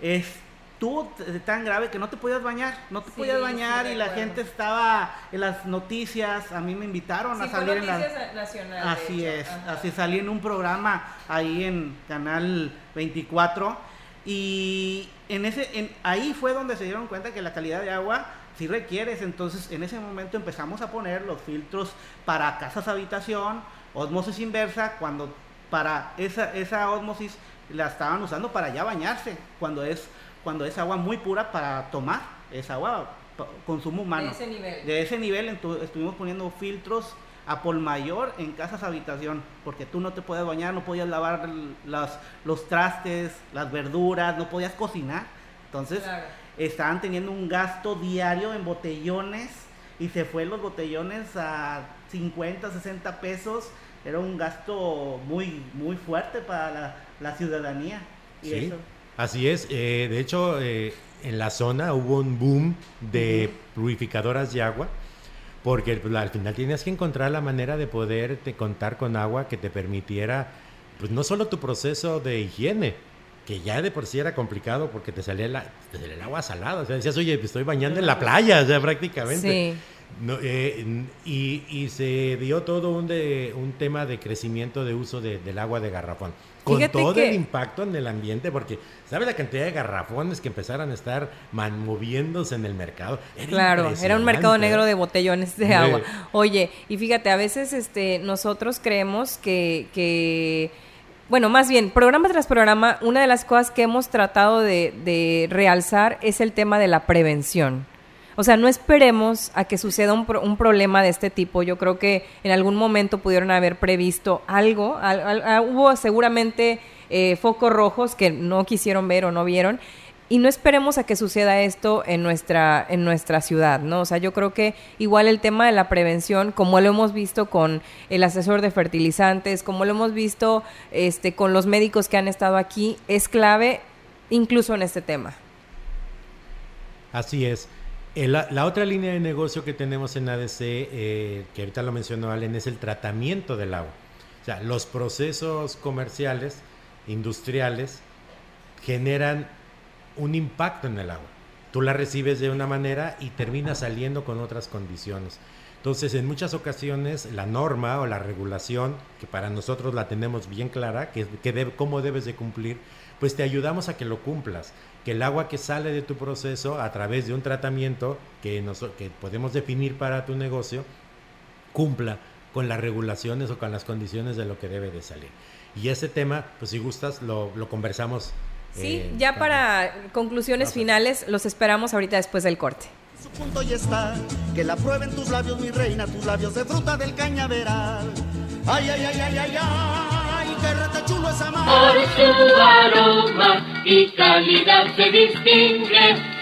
estuvo tan grave que no te podías bañar, no te podías bañar y la gente estaba en las noticias, a mí me invitaron a salir en la Así es, así salí en un programa ahí en Canal 24 y en ese ahí fue donde se dieron cuenta que la calidad de agua si requieres, entonces en ese momento empezamos a poner los filtros para casas habitación, osmosis inversa, cuando para esa, esa osmosis la estaban usando para ya bañarse, cuando es, cuando es agua muy pura para tomar, es agua consumo humano. De ese nivel. De ese nivel estuvimos poniendo filtros a por mayor en casas habitación, porque tú no te puedes bañar, no podías lavar las, los trastes, las verduras, no podías cocinar. Entonces, estaban teniendo un gasto diario en botellones y se fue los botellones a 50, 60 pesos era un gasto muy, muy fuerte para la, ciudadanía. sí, así es. Eh, de hecho, eh, en la zona hubo un boom de purificadoras de agua, porque pues, al final tienes que encontrar la manera de poder contar con agua que te permitiera pues no solo tu proceso de higiene, que ya de por sí era complicado porque te salía, la, el agua salada. O sea, decías, oye, me estoy bañando en la playa, o sea, prácticamente. Sí. No, eh, y, y, se dio todo un, de, un tema de crecimiento de uso de, del agua de garrafón. Con Fíjate todo que- el impacto en el ambiente, porque ¿sabes la cantidad de garrafones que empezaron a estar moviéndose en el mercado? Era Claro, era un mercado negro de botellones de Sí. agua. Oye, y fíjate, a veces este, nosotros creemos que, que, bueno, más bien, programa tras programa, una de las cosas que hemos tratado de, de realzar es el tema de la prevención. O sea, no esperemos a que suceda un, pro- un problema de este tipo. Yo creo que en algún momento pudieron haber previsto algo. Al- al- ah, hubo seguramente eh, focos rojos que no quisieron ver o no vieron. Y no esperemos a que suceda esto en nuestra, en nuestra ciudad, ¿no? O sea, yo creo que igual el tema de la prevención, como lo hemos visto con el asesor de fertilizantes, como lo hemos visto este, con los médicos que han estado aquí, es clave incluso en este tema. Así es. Eh, la, otra línea de negocio que tenemos en ADC, eh, que ahorita lo mencionó Allen, es el tratamiento del agua. O sea, los procesos comerciales, industriales, generan un impacto en el agua. Tú la recibes de una manera y termina saliendo con otras condiciones. Entonces, en muchas ocasiones, la norma o la regulación, que para nosotros la tenemos bien clara, que, que cómo debes de cumplir, pues te ayudamos a que lo cumplas. Que el agua que sale de tu proceso a través de un tratamiento que, nos- que podemos definir para tu negocio, cumpla con las regulaciones o con las condiciones de lo que debe de salir. Y ese tema, pues si gustas, lo, lo conversamos. Sí, eh, ya también. para conclusiones finales, los esperamos ahorita después del corte. Su punto ya está, que la prueben tus labios, mi reina, tus labios de fruta del cañaveral. Ay, ay, ay, ay, ay, ay, Por su aroma y calidad se distingue.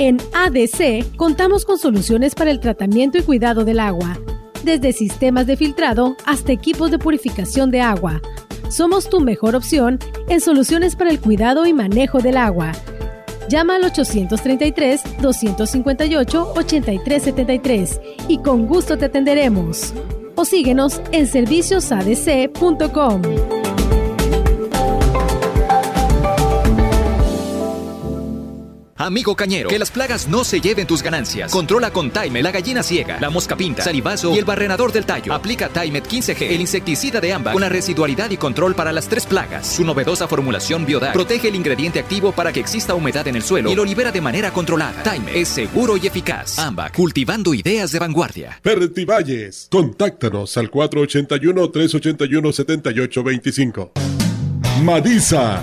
En ADC contamos con soluciones para el tratamiento y cuidado del agua, desde sistemas de filtrado hasta equipos de purificación de agua. Somos tu mejor opción en soluciones para el cuidado y manejo del agua. Llama al 833-258-8373 y con gusto te atenderemos. O síguenos en serviciosadc.com. Amigo cañero, que las plagas no se lleven tus ganancias. Controla con Time la gallina ciega, la mosca pinta, salivazo y el barrenador del tallo. Aplica Timet 15G, el insecticida de AMBA, con la residualidad y control para las tres plagas. Su novedosa formulación Biodag protege el ingrediente activo para que exista humedad en el suelo y lo libera de manera controlada. Time es seguro y eficaz. AMBA, cultivando ideas de vanguardia. Fertivalles. Contáctanos al 481-381-7825. Madisa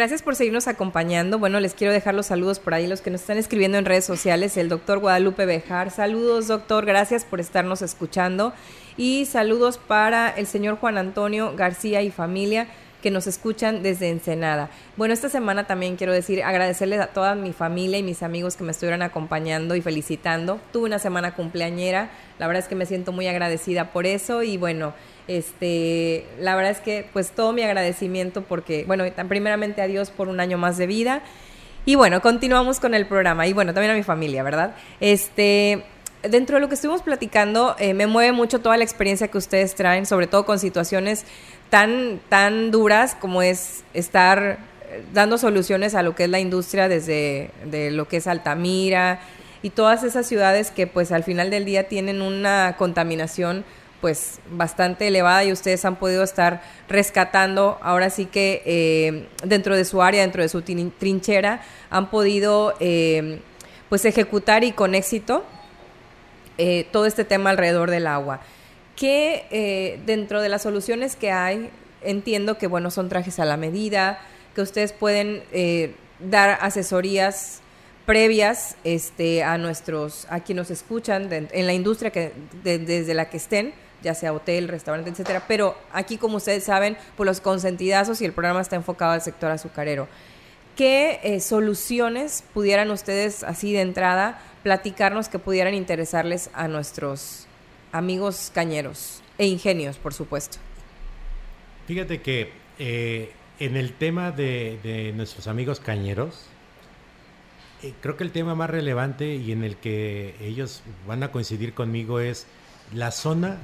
Gracias por seguirnos acompañando. Bueno, les quiero dejar los saludos por ahí, los que nos están escribiendo en redes sociales. El doctor Guadalupe Bejar. Saludos, doctor. Gracias por estarnos escuchando. Y saludos para el señor Juan Antonio García y familia que nos escuchan desde Ensenada. Bueno, esta semana también quiero decir, agradecerles a toda mi familia y mis amigos que me estuvieron acompañando y felicitando. Tuve una semana cumpleañera, la verdad es que me siento muy agradecida por eso y bueno, este, la verdad es que pues todo mi agradecimiento porque, bueno, primeramente a Dios por un año más de vida. Y bueno, continuamos con el programa y bueno, también a mi familia, ¿verdad? Este, dentro de lo que estuvimos platicando, eh, me mueve mucho toda la experiencia que ustedes traen, sobre todo con situaciones tan, tan duras como es estar eh, dando soluciones a lo que es la industria desde de lo que es Altamira y todas esas ciudades que pues al final del día tienen una contaminación pues bastante elevada y ustedes han podido estar rescatando ahora sí que eh, dentro de su área, dentro de su trinchera, han podido eh, pues ejecutar y con éxito todo este tema alrededor del agua. Que eh, dentro de las soluciones que hay, entiendo que bueno, son trajes a la medida, que ustedes pueden eh, dar asesorías previas este, a nuestros, a quienes nos escuchan en la industria que, desde la que estén, ya sea hotel, restaurante, etcétera. Pero aquí, como ustedes saben, por los consentidazos y el programa está enfocado al sector azucarero. ¿Qué eh, soluciones pudieran ustedes, así de entrada, platicarnos que pudieran interesarles a nuestros amigos cañeros e ingenios, por supuesto. Fíjate que eh, en el tema de, nuestros amigos cañeros, eh, creo que el tema más relevante y en el que ellos van a coincidir conmigo es la zona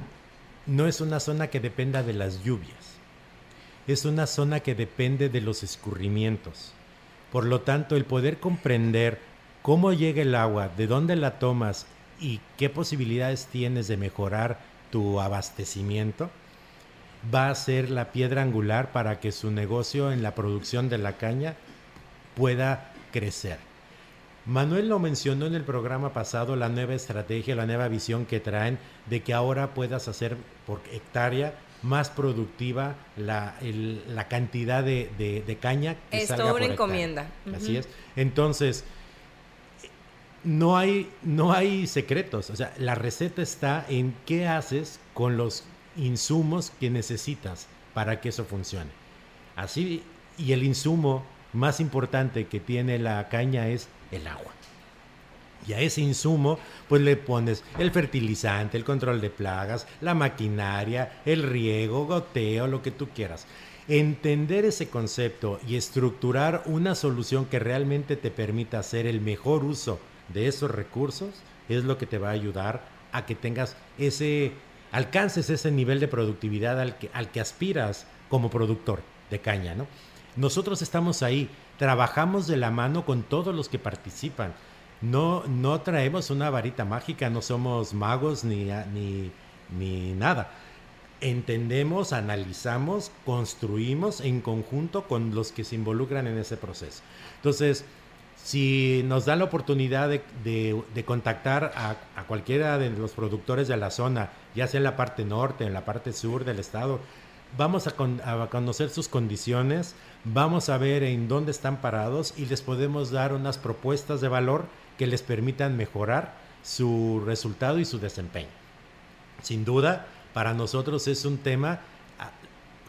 no es una zona que dependa de las lluvias, es una zona que depende de los escurrimientos. Por lo tanto, el poder comprender cómo llega el agua, de dónde la tomas y qué posibilidades tienes de mejorar tu abastecimiento, va a ser la piedra angular para que su negocio en la producción de la caña pueda crecer. Manuel lo mencionó en el programa pasado, la nueva estrategia, la nueva visión que traen de que ahora puedas hacer por hectárea más productiva la, cantidad de, caña que es salga una encomienda. Así es. Entonces, no hay, no hay secretos. O sea, la receta está en qué haces con los insumos que necesitas para que eso funcione. Así, y el insumo más importante que tiene la caña es el agua. Y a ese insumo, pues le pones el fertilizante, el control de plagas, la maquinaria, el riego, goteo, lo que tú quieras. Entender ese concepto y estructurar una solución que realmente te permita hacer el mejor uso de esos recursos es lo que te va a ayudar a que tengas ese, alcances ese nivel de productividad al que, al que aspiras como productor de caña, ¿no? Nosotros estamos ahí, trabajamos de la mano con todos los que participan. No, no traemos una varita mágica, no somos magos ni, ni, ni nada. Entendemos, analizamos, construimos en conjunto con los que se involucran en ese proceso. Entonces, si nos da la oportunidad de, contactar a, cualquiera de los productores de la zona, ya sea en la parte norte, en la parte sur del estado, vamos a, conocer sus condiciones, vamos a ver en dónde están parados y les podemos dar unas propuestas de valor que les permitan mejorar su resultado y su desempeño. Sin duda, para nosotros es un tema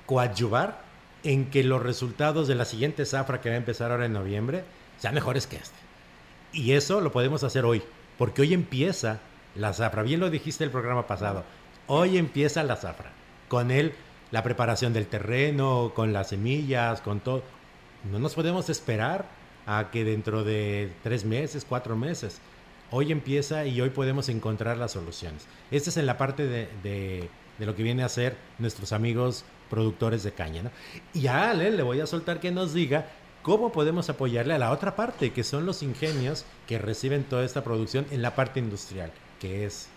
coadyuvar en que los resultados de la siguiente zafra que va a empezar ahora en noviembre sean mejores que este. Y eso lo podemos hacer hoy, porque hoy empieza la zafra. Bien lo dijiste el programa pasado. Hoy empieza la zafra. Con él, la preparación del terreno, con las semillas, con todo. No nos podemos esperar a que dentro de tres meses, cuatro meses. Hoy empieza y hoy podemos encontrar las soluciones. Esta es en la parte de, de, lo que viene a ser nuestros amigos productores de caña. ¿no? Y a Ale le voy a soltar que nos diga ¿Cómo podemos apoyarle a la otra parte, que son los ingenios que reciben toda esta producción en la parte industrial, que es...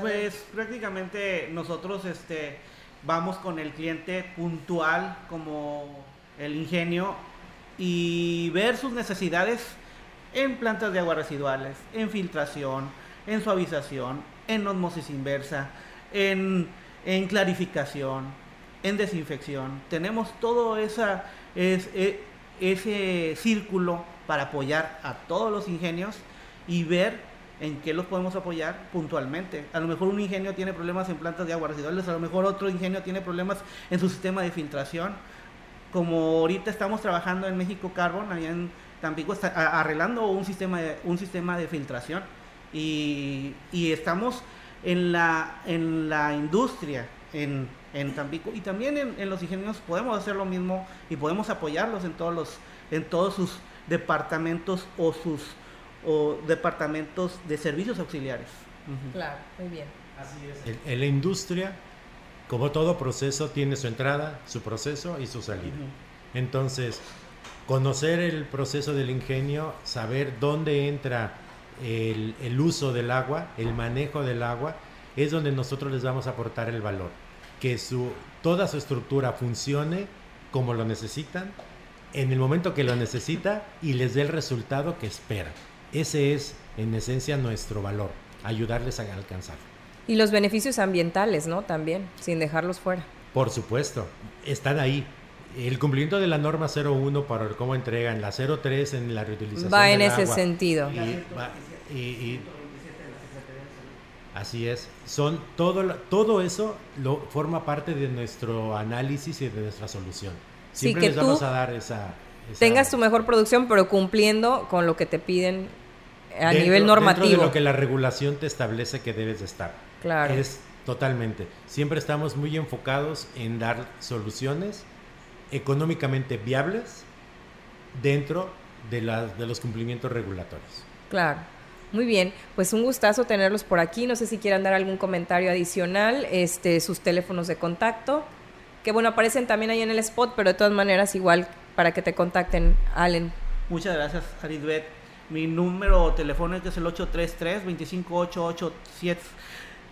pues prácticamente nosotros este, vamos con el cliente puntual como el ingenio y ver sus necesidades en plantas de agua residuales, en filtración, en suavización, en osmosis inversa, en, en clarificación, en desinfección. Tenemos todo e, ese círculo para apoyar a todos los ingenios y ver en qué los podemos apoyar puntualmente. A lo mejor un ingenio tiene problemas en plantas de agua residuales, a lo mejor otro ingenio tiene problemas en su sistema de filtración. Como ahorita estamos trabajando en México Carbon, allá en Tampico, está arreglando un sistema de, un sistema de filtración y, y estamos en la, en la industria, en en Tampico y también en, los ingenios podemos hacer lo mismo y podemos apoyarlos en todos los en todos sus departamentos o sus o departamentos de servicios auxiliares. Claro, muy bien. Así es. En, la industria como todo proceso tiene su entrada, su proceso y su salida. Entonces, conocer el proceso del ingenio, saber dónde entra el, el, uso del agua, el manejo del agua, es donde nosotros les vamos a aportar el valor. Que su, toda su estructura funcione como lo necesitan, en el momento que lo necesita y les dé el resultado que esperan. Ese es, en esencia, nuestro valor, ayudarles a alcanzar. Y los beneficios ambientales, ¿no? También, sin dejarlos fuera. Por supuesto, están ahí. El cumplimiento de la norma 01 para cómo entregan, la 03 en la reutilización. Va en ese sentido. Y, y, así es. Son todo, todo eso lo forma parte de nuestro análisis y de nuestra solución. Siempre sí, les vamos a dar esa, esa, Tengas tu mejor producción, pero cumpliendo con lo que te piden a dentro, nivel normativo. Dentro de lo que la regulación te establece que debes de estar. Claro. Es totalmente. Siempre estamos muy enfocados en dar soluciones económicamente viables dentro de, la, de los cumplimientos regulatorios. Claro. Muy bien, pues un gustazo tenerlos por aquí. No sé si quieran dar algún comentario adicional, este, sus teléfonos de contacto, que bueno, aparecen también ahí en el spot, pero de todas maneras igual para que te contacten, Allen. Muchas gracias, Aridbet. Mi número telefónico es el 833 258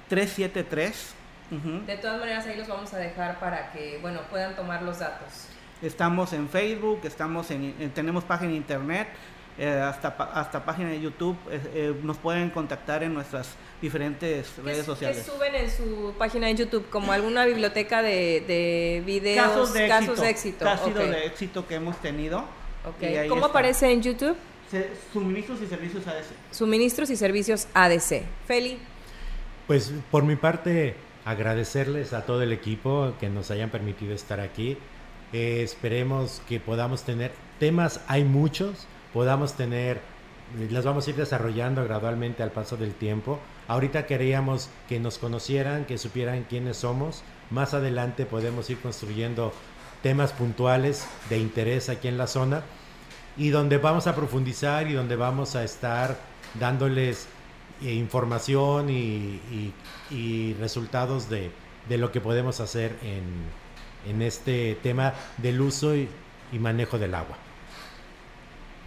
373 uh -huh. De todas maneras ahí los vamos a dejar para que, bueno, puedan tomar los datos. Estamos en Facebook, estamos en, en tenemos página de internet, eh, hasta, hasta página de YouTube, eh, eh, nos pueden contactar en nuestras diferentes redes sociales. ¿Qué suben en su página de YouTube? ¿Como alguna biblioteca de, de videos? Casos de casos éxito. de éxito. Casos okay. de éxito que hemos tenido. Okay. ¿Cómo está. aparece en YouTube? Suministros y servicios ADC. Suministros y servicios ADC. Feli. Pues por mi parte, agradecerles a todo el equipo que nos hayan permitido estar aquí. Eh, esperemos que podamos tener temas, hay muchos, podamos tener, las vamos a ir desarrollando gradualmente al paso del tiempo. Ahorita queríamos que nos conocieran, que supieran quiénes somos. Más adelante podemos ir construyendo temas puntuales de interés aquí en la zona y donde vamos a profundizar y donde vamos a estar dándoles eh, información y, resultados de, de, lo que podemos hacer en, en este tema del uso y, y, manejo del agua.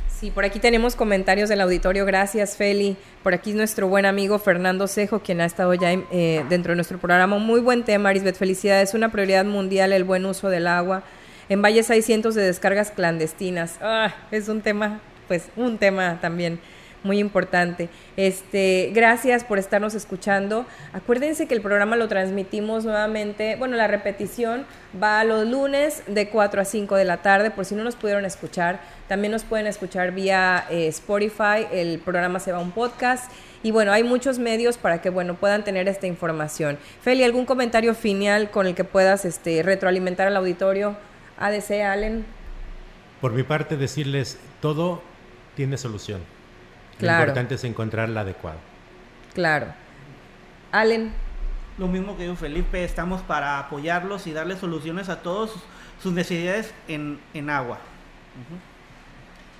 Sí, por aquí tenemos comentarios del auditorio. Gracias, Feli. Por aquí nuestro buen amigo Fernando Cejo, quien ha estado ya eh, dentro de nuestro programa. Muy buen tema, Arisbet. Felicidades. Es una prioridad mundial el buen uso del agua. En Valles hay cientos de descargas clandestinas. Ah, es un tema, pues, un tema también muy importante. Este, gracias por estarnos escuchando. Acuérdense que el programa lo transmitimos nuevamente, bueno, la repetición va los lunes de 4 a 5 de la tarde, por si no nos pudieron escuchar, también nos pueden escuchar vía eh, Spotify, el programa se va a un podcast y bueno, hay muchos medios para que bueno, puedan tener esta información. Feli, ¿algún comentario final con el que puedas este, retroalimentar al auditorio? ADC, Allen. Por mi parte, decirles, todo tiene solución. Claro. Lo importante es encontrar la adecuada. Claro. Allen. Lo mismo que yo, Felipe, estamos para apoyarlos y darles soluciones a todas sus necesidades en, en agua. Uh -huh.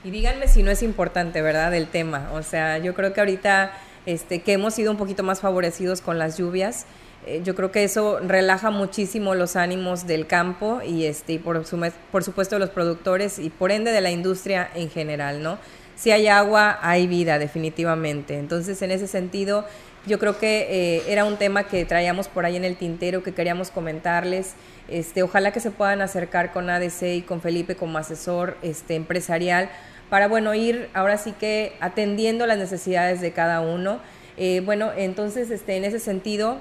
Y díganme si no es importante, ¿verdad? El tema. O sea, yo creo que ahorita este, que hemos sido un poquito más favorecidos con las lluvias, eh, yo creo que eso relaja muchísimo los ánimos del campo y, este, y por, su, por supuesto de los productores y por ende de la industria en general, ¿no? si hay agua, hay vida, definitivamente. Entonces, en ese sentido, yo creo que eh, era un tema que traíamos por ahí en el tintero, que queríamos comentarles. Este, ojalá que se puedan acercar con ADC y con Felipe como asesor este, empresarial para, bueno, ir ahora sí que atendiendo las necesidades de cada uno. Eh, bueno, entonces, este, en ese sentido,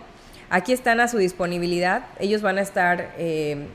aquí están a su disponibilidad. Ellos van a estar... Eh,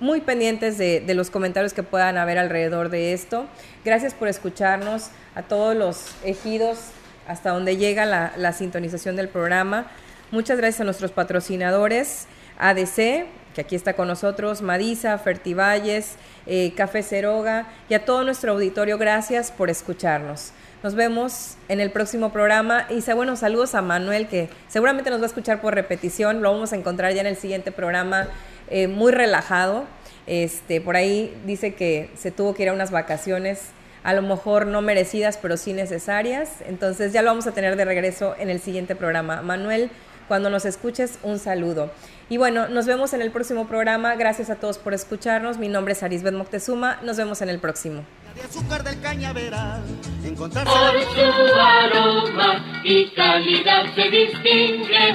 muy pendientes de, los comentarios que puedan haber alrededor de esto. Gracias por escucharnos a todos los ejidos hasta donde llega la, la sintonización del programa. Muchas gracias a nuestros patrocinadores, ADC, que aquí está con nosotros, Madisa, Fertivalles, eh, Café Ceroga y a todo nuestro auditorio, gracias por escucharnos. Nos vemos en el próximo programa. Y bueno, saludos a Manuel, que seguramente nos va a escuchar por repetición. Lo vamos a encontrar ya en el siguiente programa, eh, muy relajado. Este, por ahí dice que se tuvo que ir a unas vacaciones, a lo mejor no merecidas, pero sí necesarias. Entonces ya lo vamos a tener de regreso en el siguiente programa. Manuel, Cuando nos escuches, un saludo. Y bueno, nos vemos en el próximo programa. Gracias a todos por escucharnos. Mi nombre es Arisbet Moctezuma. Nos vemos en el próximo. Por su aroma y calidad se distingue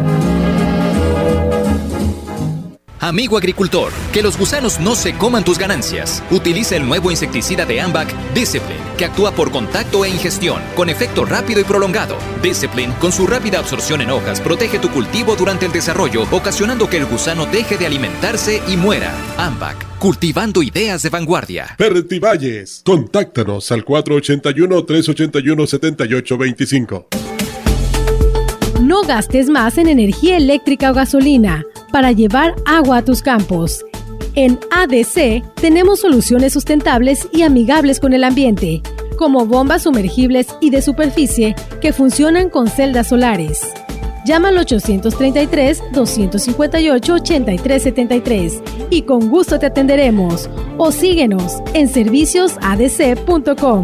Amigo agricultor, que los gusanos no se coman tus ganancias. Utiliza el nuevo insecticida de Ambac, Discipline, que actúa por contacto e ingestión, con efecto rápido y prolongado. Discipline, con su rápida absorción en hojas, protege tu cultivo durante el desarrollo, ocasionando que el gusano deje de alimentarse y muera. Ambac, cultivando ideas de vanguardia. Valles, contáctanos al 481-381-7825. No gastes más en energía eléctrica o gasolina para llevar agua a tus campos. En ADC tenemos soluciones sustentables y amigables con el ambiente, como bombas sumergibles y de superficie que funcionan con celdas solares. Llama al 833-258-8373 y con gusto te atenderemos o síguenos en serviciosadc.com.